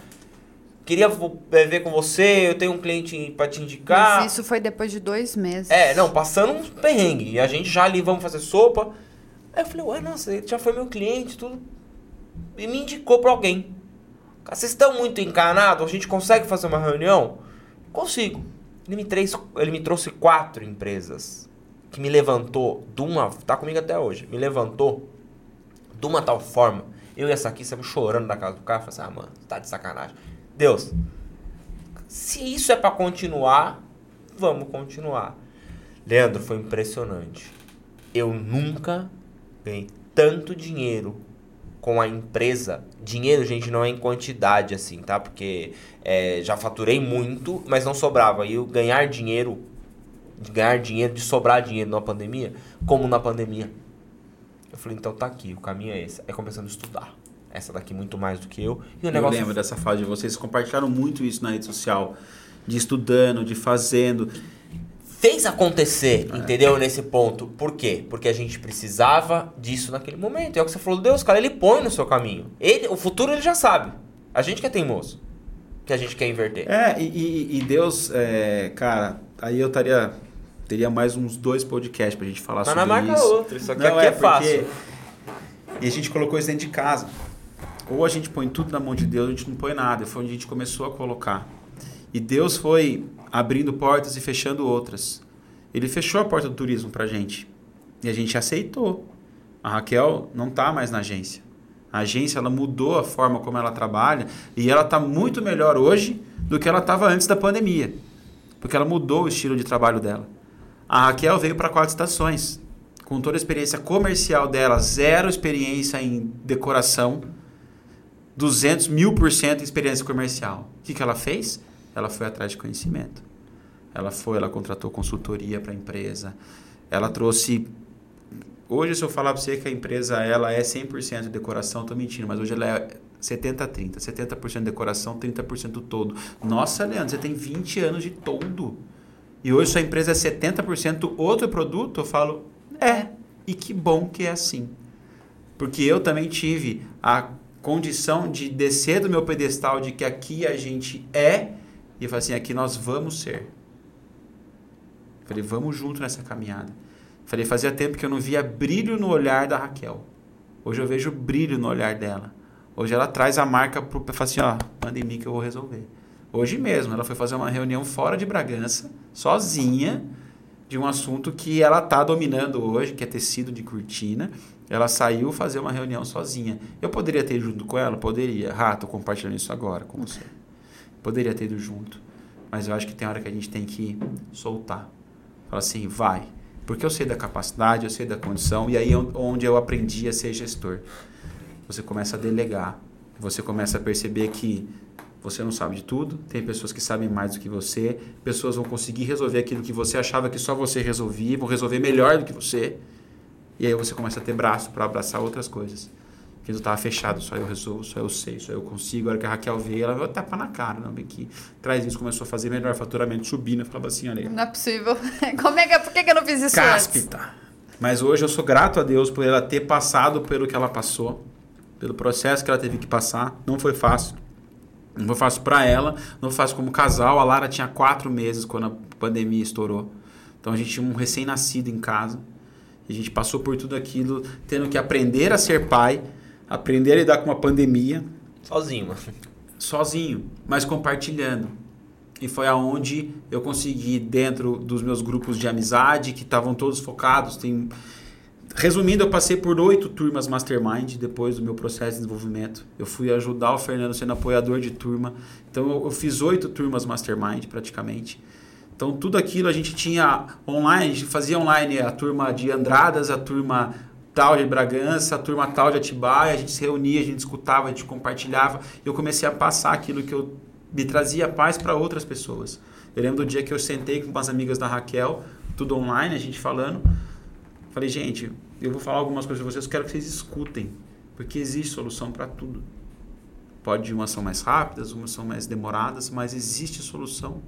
A: queria é, ver com você, eu tenho um cliente pra te indicar.
B: Mas isso foi depois de dois meses.
A: É, não, passando uns perrengue. E a gente já ali, vamos fazer sopa. Aí eu falei, ué, nossa, ele já foi meu cliente, tudo. E me indicou pra alguém. Vocês estão muito encanados? A gente consegue fazer uma reunião? Consigo. Ele me, três, ele me trouxe quatro empresas que me levantou de uma. Tá comigo até hoje. Me levantou de uma tal forma. Eu e essa aqui saímos chorando na casa do cara. Falei assim, ah, mano, tá de sacanagem. Deus, se isso é pra continuar, vamos continuar. Leandro, foi impressionante. Eu nunca ganhei tanto dinheiro com a empresa. Dinheiro, gente, não é em quantidade assim, tá? Porque é, já faturei muito, mas não sobrava. E eu ganhar dinheiro, de ganhar dinheiro, de sobrar dinheiro na pandemia, como na pandemia. Eu falei, então tá aqui, o caminho é esse. Aí começando a estudar. Essa daqui muito mais do que eu. E o
C: Eu
A: negócio
C: lembro dessa fase de vocês compartilharam muito isso na rede social, de estudando, de fazendo.
A: fez acontecer, entendeu? Nesse ponto. Por quê? Porque a gente precisava disso naquele momento. É o que você falou, Deus, cara, ele põe no seu caminho. Ele, o futuro ele já sabe. A gente que é teimoso. Que a gente quer inverter.
C: É, e, e- Deus, é, cara, aí eu estaria teria mais uns dois podcasts pra gente falar
A: Mas
C: sobre
A: não marca
C: isso.
A: outro. Isso aqui,
C: Não,
A: aqui é,
C: é porque-
A: fácil.
C: E a gente colocou isso dentro de casa. Ou a gente põe tudo na mão de Deus, a gente não põe nada. Foi onde a gente começou a colocar. E Deus foi abrindo portas e fechando outras. Ele fechou a porta do turismo pra gente. E a gente aceitou. A Raquel não tá mais na agência. A agência ela mudou a forma como ela trabalha e ela tá muito melhor hoje do que ela estava antes da pandemia. Porque ela mudou o estilo de trabalho dela. A Raquel veio para quatro estações, com toda a experiência comercial dela, zero experiência em decoração, 200 mil por cento em experiência comercial. O que, que ela fez? Ela foi atrás de conhecimento. Ela foi, ela contratou consultoria para a empresa. Ela trouxe. Hoje, se eu falar para você que a empresa ela é 100% de decoração, estou mentindo, mas hoje ela é 70-30. 70% de decoração, 30% do todo. Nossa, Leandro, você tem 20 anos de todo. E hoje sua empresa é 70% outro produto? Eu falo, é. E que bom que é assim. Porque eu também tive a condição de descer do meu pedestal de que aqui a gente é e falar assim, aqui nós vamos ser. Falei, vamos junto nessa caminhada. Falei, fazia tempo que eu não via brilho no olhar da Raquel. Hoje eu vejo brilho no olhar dela. Hoje ela traz a marca para falar assim, ó, manda em mim que eu vou resolver. Hoje mesmo, ela foi fazer uma reunião fora de Bragança, sozinha, de um assunto que ela tá dominando hoje, que é tecido de cortina. Ela saiu fazer uma reunião sozinha. Eu poderia ter ido junto com ela? Poderia. Ah, tô compartilhando isso agora com você. Poderia ter ido junto. Mas eu acho que tem hora que a gente tem que soltar. Fala assim, vai. Porque eu sei da capacidade, eu sei da condição, e aí é onde eu aprendi a ser gestor. Você começa a delegar. Você começa a perceber que você não sabe de tudo, tem pessoas que sabem mais do que você, pessoas vão conseguir resolver aquilo que você achava que só você resolvia, vão resolver melhor do que você. E aí você começa a ter braço para abraçar outras coisas. Que não estava fechado, só eu resolvo, só eu sei, só eu consigo. A hora que a Raquel veio, ela vai tapar na cara, não, vem aqui. Traz isso, começou a fazer melhor faturamento, subindo. Eu falava assim, olha aí,
B: Não é possível. Como é que, por que, que eu não fiz isso antes?
C: cáspita. Mas hoje eu sou grato a Deus por ela ter passado pelo que ela passou. pelo processo que ela teve que passar. Não foi fácil. Não foi fácil para ela, não foi fácil como casal. A Lara tinha quatro meses quando a pandemia estourou. Então a gente tinha um recém-nascido em casa. A gente passou por tudo aquilo, tendo que aprender a ser pai, aprender a lidar com uma pandemia.
A: Sozinho.
C: Sozinho, mas compartilhando. E foi aonde eu consegui, dentro dos meus grupos de amizade, que estavam todos focados, tem Resumindo, eu passei por oito turmas Mastermind depois do meu processo de desenvolvimento. Eu fui ajudar o Fernando sendo apoiador de turma. Então, eu, eu fiz oito turmas Mastermind praticamente. Então, tudo aquilo a gente tinha online, a gente fazia online a turma de Andradas, a turma tal de Bragança, a turma tal de Atibaia, a gente se reunia, a gente escutava, a gente compartilhava. E eu comecei a passar aquilo que eu me trazia paz para outras pessoas. Eu lembro do dia que eu sentei com umas amigas da Raquel, tudo online, a gente falando. Falei, gente, eu vou falar algumas coisas para vocês, quero que vocês escutem, porque existe solução para tudo. Pode umas são mais rápidas, umas são mais demoradas, mas existe solução.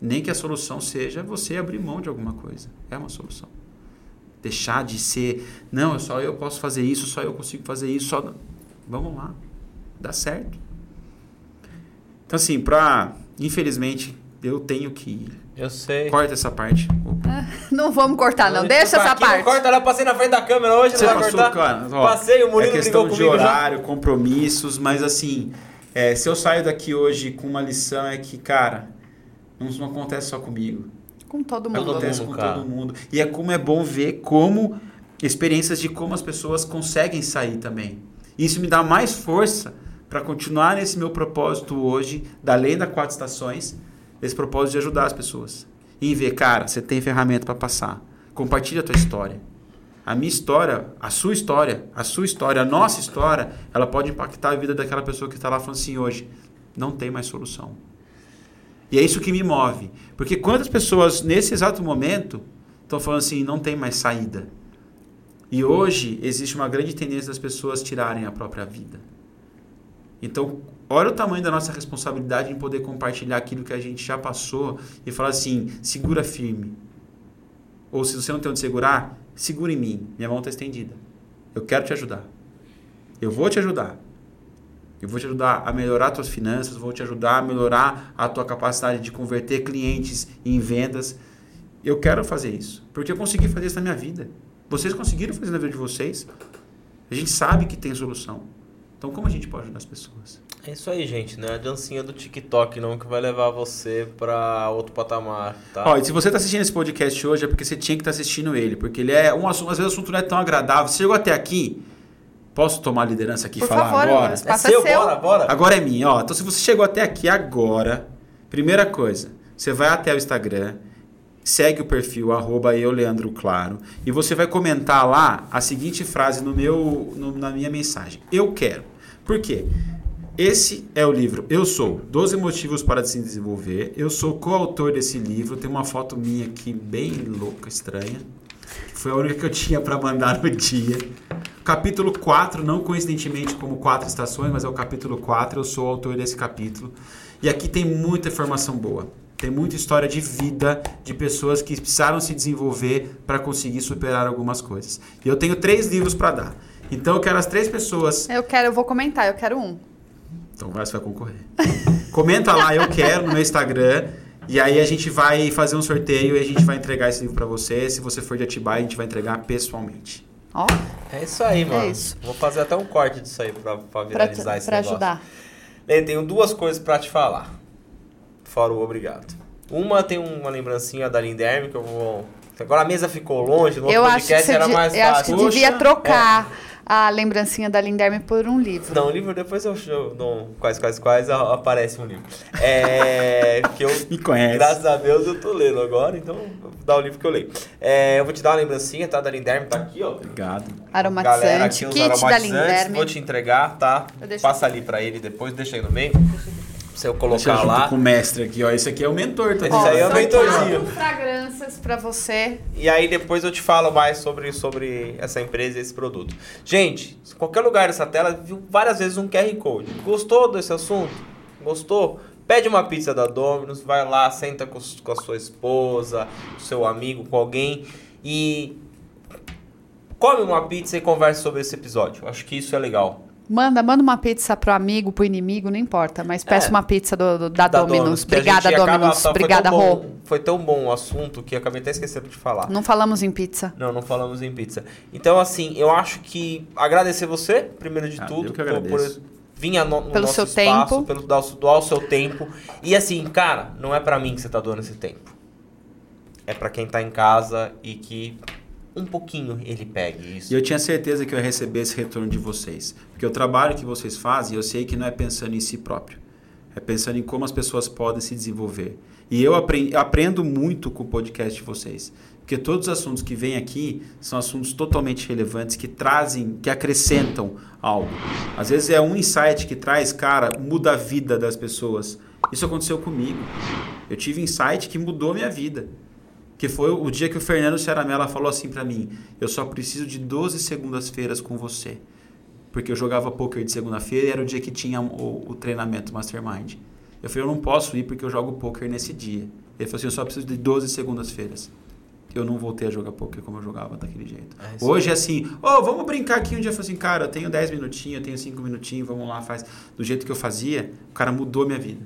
C: Nem que a solução seja você abrir mão de alguma coisa. É uma solução. Deixar de ser, não, só eu posso fazer isso, só eu consigo fazer isso, só vamos lá. Dá certo. Então assim, para infelizmente eu tenho que ir.
A: Eu sei.
C: Corta essa parte.
B: Não vamos cortar, não. Deixa essa
A: aqui,
B: parte.
A: Não corta, ela passei na frente da câmera hoje,
C: Você
A: não vai
C: passou,
A: cortar.
C: cara, ó,
A: Passei, o Murilo
C: é questão
A: brigou
C: de
A: comigo já.
C: horário, compromissos, mas assim, é, se eu saio daqui hoje com uma lição é que, cara, não, não acontece só comigo.
B: Com todo mundo.
C: acontece
A: mundo,
C: com
A: cara.
C: todo mundo. E é como é bom ver como experiências de como as pessoas conseguem sair também. Isso me dá mais força para continuar nesse meu propósito hoje, da lei das quatro estações, esse propósito de ajudar as pessoas. E ver, cara, você tem ferramenta para passar. Compartilha a tua história. A minha história, a sua história, a sua história, a nossa história, ela pode impactar a vida daquela pessoa que está lá falando assim hoje, não tem mais solução. E é isso que me move. Porque quantas pessoas, nesse exato momento, estão falando assim, não tem mais saída. E hoje existe uma grande tendência das pessoas tirarem a própria vida. Então, olha o tamanho da nossa responsabilidade em poder compartilhar aquilo que a gente já passou e falar assim, segura firme. Ou se você não tem onde segurar, segura em mim. Minha mão está estendida. Eu quero te ajudar. Eu vou te ajudar. Eu vou te ajudar a melhorar tuas finanças, vou te ajudar a melhorar a tua capacidade de converter clientes em vendas. Eu quero fazer isso, porque eu consegui fazer isso na minha vida. Vocês conseguiram fazer na vida de vocês? A gente sabe que tem solução. Então, como a gente pode ajudar as pessoas?
A: É isso aí, gente. Não é a dancinha do TikTok não que vai levar você pra outro patamar, tá?
C: Ó, e se você está assistindo esse podcast hoje é porque você tinha que estar assistindo ele, porque ele é um assunto, às vezes o assunto não é tão agradável. Você chegou até aqui, posso tomar a liderança aqui e falar
B: favor,
C: agora?
B: o
A: é seu,
B: seu.
A: bora, bora.
C: Agora é minha, ó. Então se você chegou até aqui agora, primeira coisa, você vai até o Instagram, segue o perfil arroba eu, Leandro Claro, e você vai comentar lá a seguinte frase no meu, no- na minha mensagem. Eu quero. Por quê? Esse é o livro Eu Sou, 12 Motivos para Se Desenvolver. Eu sou coautor desse livro. Tem uma foto minha aqui bem louca, estranha. Foi a única que eu tinha para mandar no dia. Capítulo 4, não coincidentemente como quatro estações, mas é o capítulo 4. Eu sou o autor desse capítulo. E aqui tem muita informação boa. Tem muita história de vida de pessoas que precisaram se desenvolver para conseguir superar algumas coisas. E eu tenho três livros para dar. Então eu quero as três pessoas
B: Eu quero, eu vou comentar, eu quero um.
C: então vai, você vai concorrer. Comenta lá, eu quero, no meu Instagram. E aí a gente vai fazer um sorteio e a gente vai entregar esse livro pra você. Se você for de Atibaia, a gente vai entregar pessoalmente.
B: Ó,
A: É isso aí, mano.
B: isso.
A: Vou fazer até um corte disso aí pra, pra
B: pra,
A: viralizar esse
B: pra
A: negócio.
B: ajudar.
A: Lê, tenho duas coisas pra te falar. Fora o obrigado. Uma tem uma lembrancinha da Linderme que eu vou. Agora a mesa ficou longe, no
B: Eu
A: outro
B: acho que,
A: podcast era mais
B: eu acho que
A: fácil. É.
B: devia trocar a lembrancinha da Linderme por um livro.
A: Não, o livro depois eu show, no quais, quais, quais a- aparece um livro. É. que eu.
C: Me conhece.
A: Graças a Deus eu tô lendo agora, então vou dar o livro que eu leio. É, eu vou te dar uma lembrancinha, tá? Da Linderme, tá aqui, ó.
C: Obrigado.
B: Aromatizante,
A: Galera, aqui os
B: kit da Linderme.
A: Vou te entregar, tá?
B: Eu deixo
A: Passa ali pra ele depois, deixa aí no meio. Pra você
C: Deixa
A: colocar
C: junto
A: lá.
C: com o mestre aqui, ó. Esse aqui é o mentor, tá
A: Esse aí é o mentorzinho.
B: fragrâncias pra você.
A: E aí depois eu te falo mais sobre, sobre essa empresa e esse produto. Gente, em qualquer lugar dessa tela, viu várias vezes um QR Code. Gostou desse assunto? Gostou? Pede uma pizza da Domino's, vai lá, senta com, com a sua esposa, com seu amigo, com alguém e come uma pizza e converse sobre esse episódio. Acho que isso é legal.
B: Manda, manda uma pizza pro amigo, pro inimigo, não importa. Mas peça
A: É.
B: uma pizza do, do- da,
A: Da
B: Dominus. Obrigada, Dominus.
A: foi
B: Obrigada,
A: tão
B: Rô.
A: bom- Foi tão bom o assunto que acabei até esquecendo de falar.
B: Não falamos em pizza.
A: Não, não falamos em pizza. Então, assim, eu acho que agradecer você, primeiro de
C: Ah,
A: tudo,
C: eu que
A: por, por vir a no, no
B: Pelo
A: nosso
B: seu
A: espaço,
B: tempo.
A: pelo doar, doar o seu tempo. E assim, cara, não é pra mim que você tá doando esse tempo. É pra quem tá em casa e que um pouquinho ele pegue isso.
C: E eu tinha certeza que eu ia receber esse retorno de vocês. Porque o trabalho que vocês fazem, eu sei que não é pensando em si próprio. É pensando em como as pessoas podem se desenvolver. E eu apre- aprendo muito com o podcast de vocês. Porque todos os assuntos que vêm aqui são assuntos totalmente relevantes, que trazem, que acrescentam algo. Às vezes é um insight que traz, cara, muda a vida das pessoas. Isso aconteceu comigo. Eu tive insight que mudou minha vida. Que foi o dia que o Fernando Ceramela falou assim pra mim: Eu só preciso de 12 segundas-feiras com você. Porque eu jogava poker de segunda-feira e era o dia que tinha o, o treinamento Mastermind. Eu falei: Eu não posso ir porque eu jogo poker nesse dia. Ele falou assim: Eu só preciso de 12 segundas-feiras. Eu não voltei a jogar poker como eu jogava daquele jeito.
A: É
C: Hoje é assim: Ô, vamos brincar aqui um dia. Eu falei assim: Cara, eu tenho 10 minutinhos, eu tenho 5 minutinhos, vamos lá, faz. Do jeito que eu fazia, o cara mudou minha vida.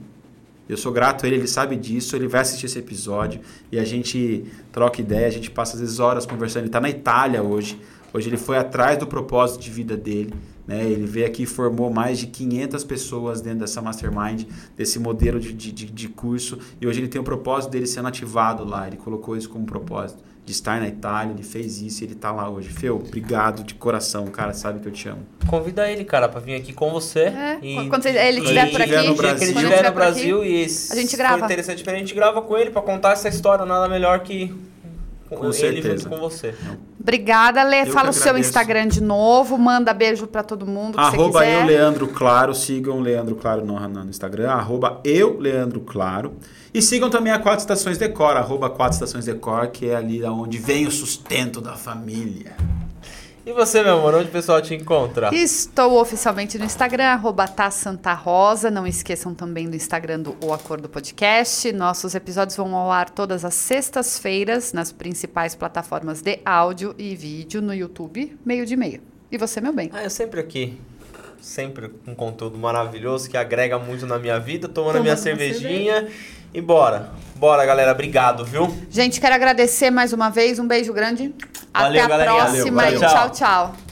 C: Eu sou grato a ele, ele sabe disso, ele vai assistir esse episódio e a gente troca ideia, a gente passa às vezes horas conversando. Ele está na Itália hoje. Hoje ele foi atrás do propósito de vida dele. Né? Ele veio aqui e formou mais de 500 pessoas dentro dessa mastermind, desse modelo de, de, de- de curso. E hoje ele tem o propósito dele sendo ativado lá. Ele colocou isso como propósito de estar na Itália. Ele fez isso e ele está lá hoje. Feu, obrigado de coração, cara. Sabe que eu te amo.
A: Convida ele, cara, pra vir aqui com você.
B: É,
A: e,
B: quando ele estiver por aqui,
C: no
A: dia que ele
C: Brasil.
A: estiver no
B: por aqui,
A: Brasil e
B: a gente grava.
A: for interessante pra ele, a gente grava com ele pra contar essa história. Nada melhor que
C: Com
A: ele
C: certeza.
A: junto com você.
B: Obrigada, Lê.
C: Eu
B: Fala o seu. Instagram de novo. Manda beijo pra todo mundo que
C: Arroba
B: você
C: eu. Leandro Claro. Sigam o Leandro Claro no, no Instagram. Arroba eu, Leandro Claro. E sigam também a Quatro Estações Decor. Arroba Quatro Estações Decor, que é ali onde vem o sustento da família.
A: E você, meu amor, onde o pessoal te encontra?
B: Estou oficialmente no Instagram, arroba tá Santa Rosa. Não esqueçam também do Instagram do O Acordo Podcast. Nossos episódios vão ao ar todas as sextas-feiras nas principais plataformas de áudio e vídeo no YouTube, meio de meio. E você, meu bem?
A: Ah, eu sempre aqui. Sempre com conteúdo maravilhoso que agrega muito na minha vida, tomando a minha cervejinha. E bora. Bora, galera. Obrigado, viu?
B: Gente, quero agradecer mais uma vez. Um beijo grande.
A: Valeu,
B: Até a
A: galerinha.
B: próxima
C: Valeu,
B: e
A: valeu.
B: tchau, tchau.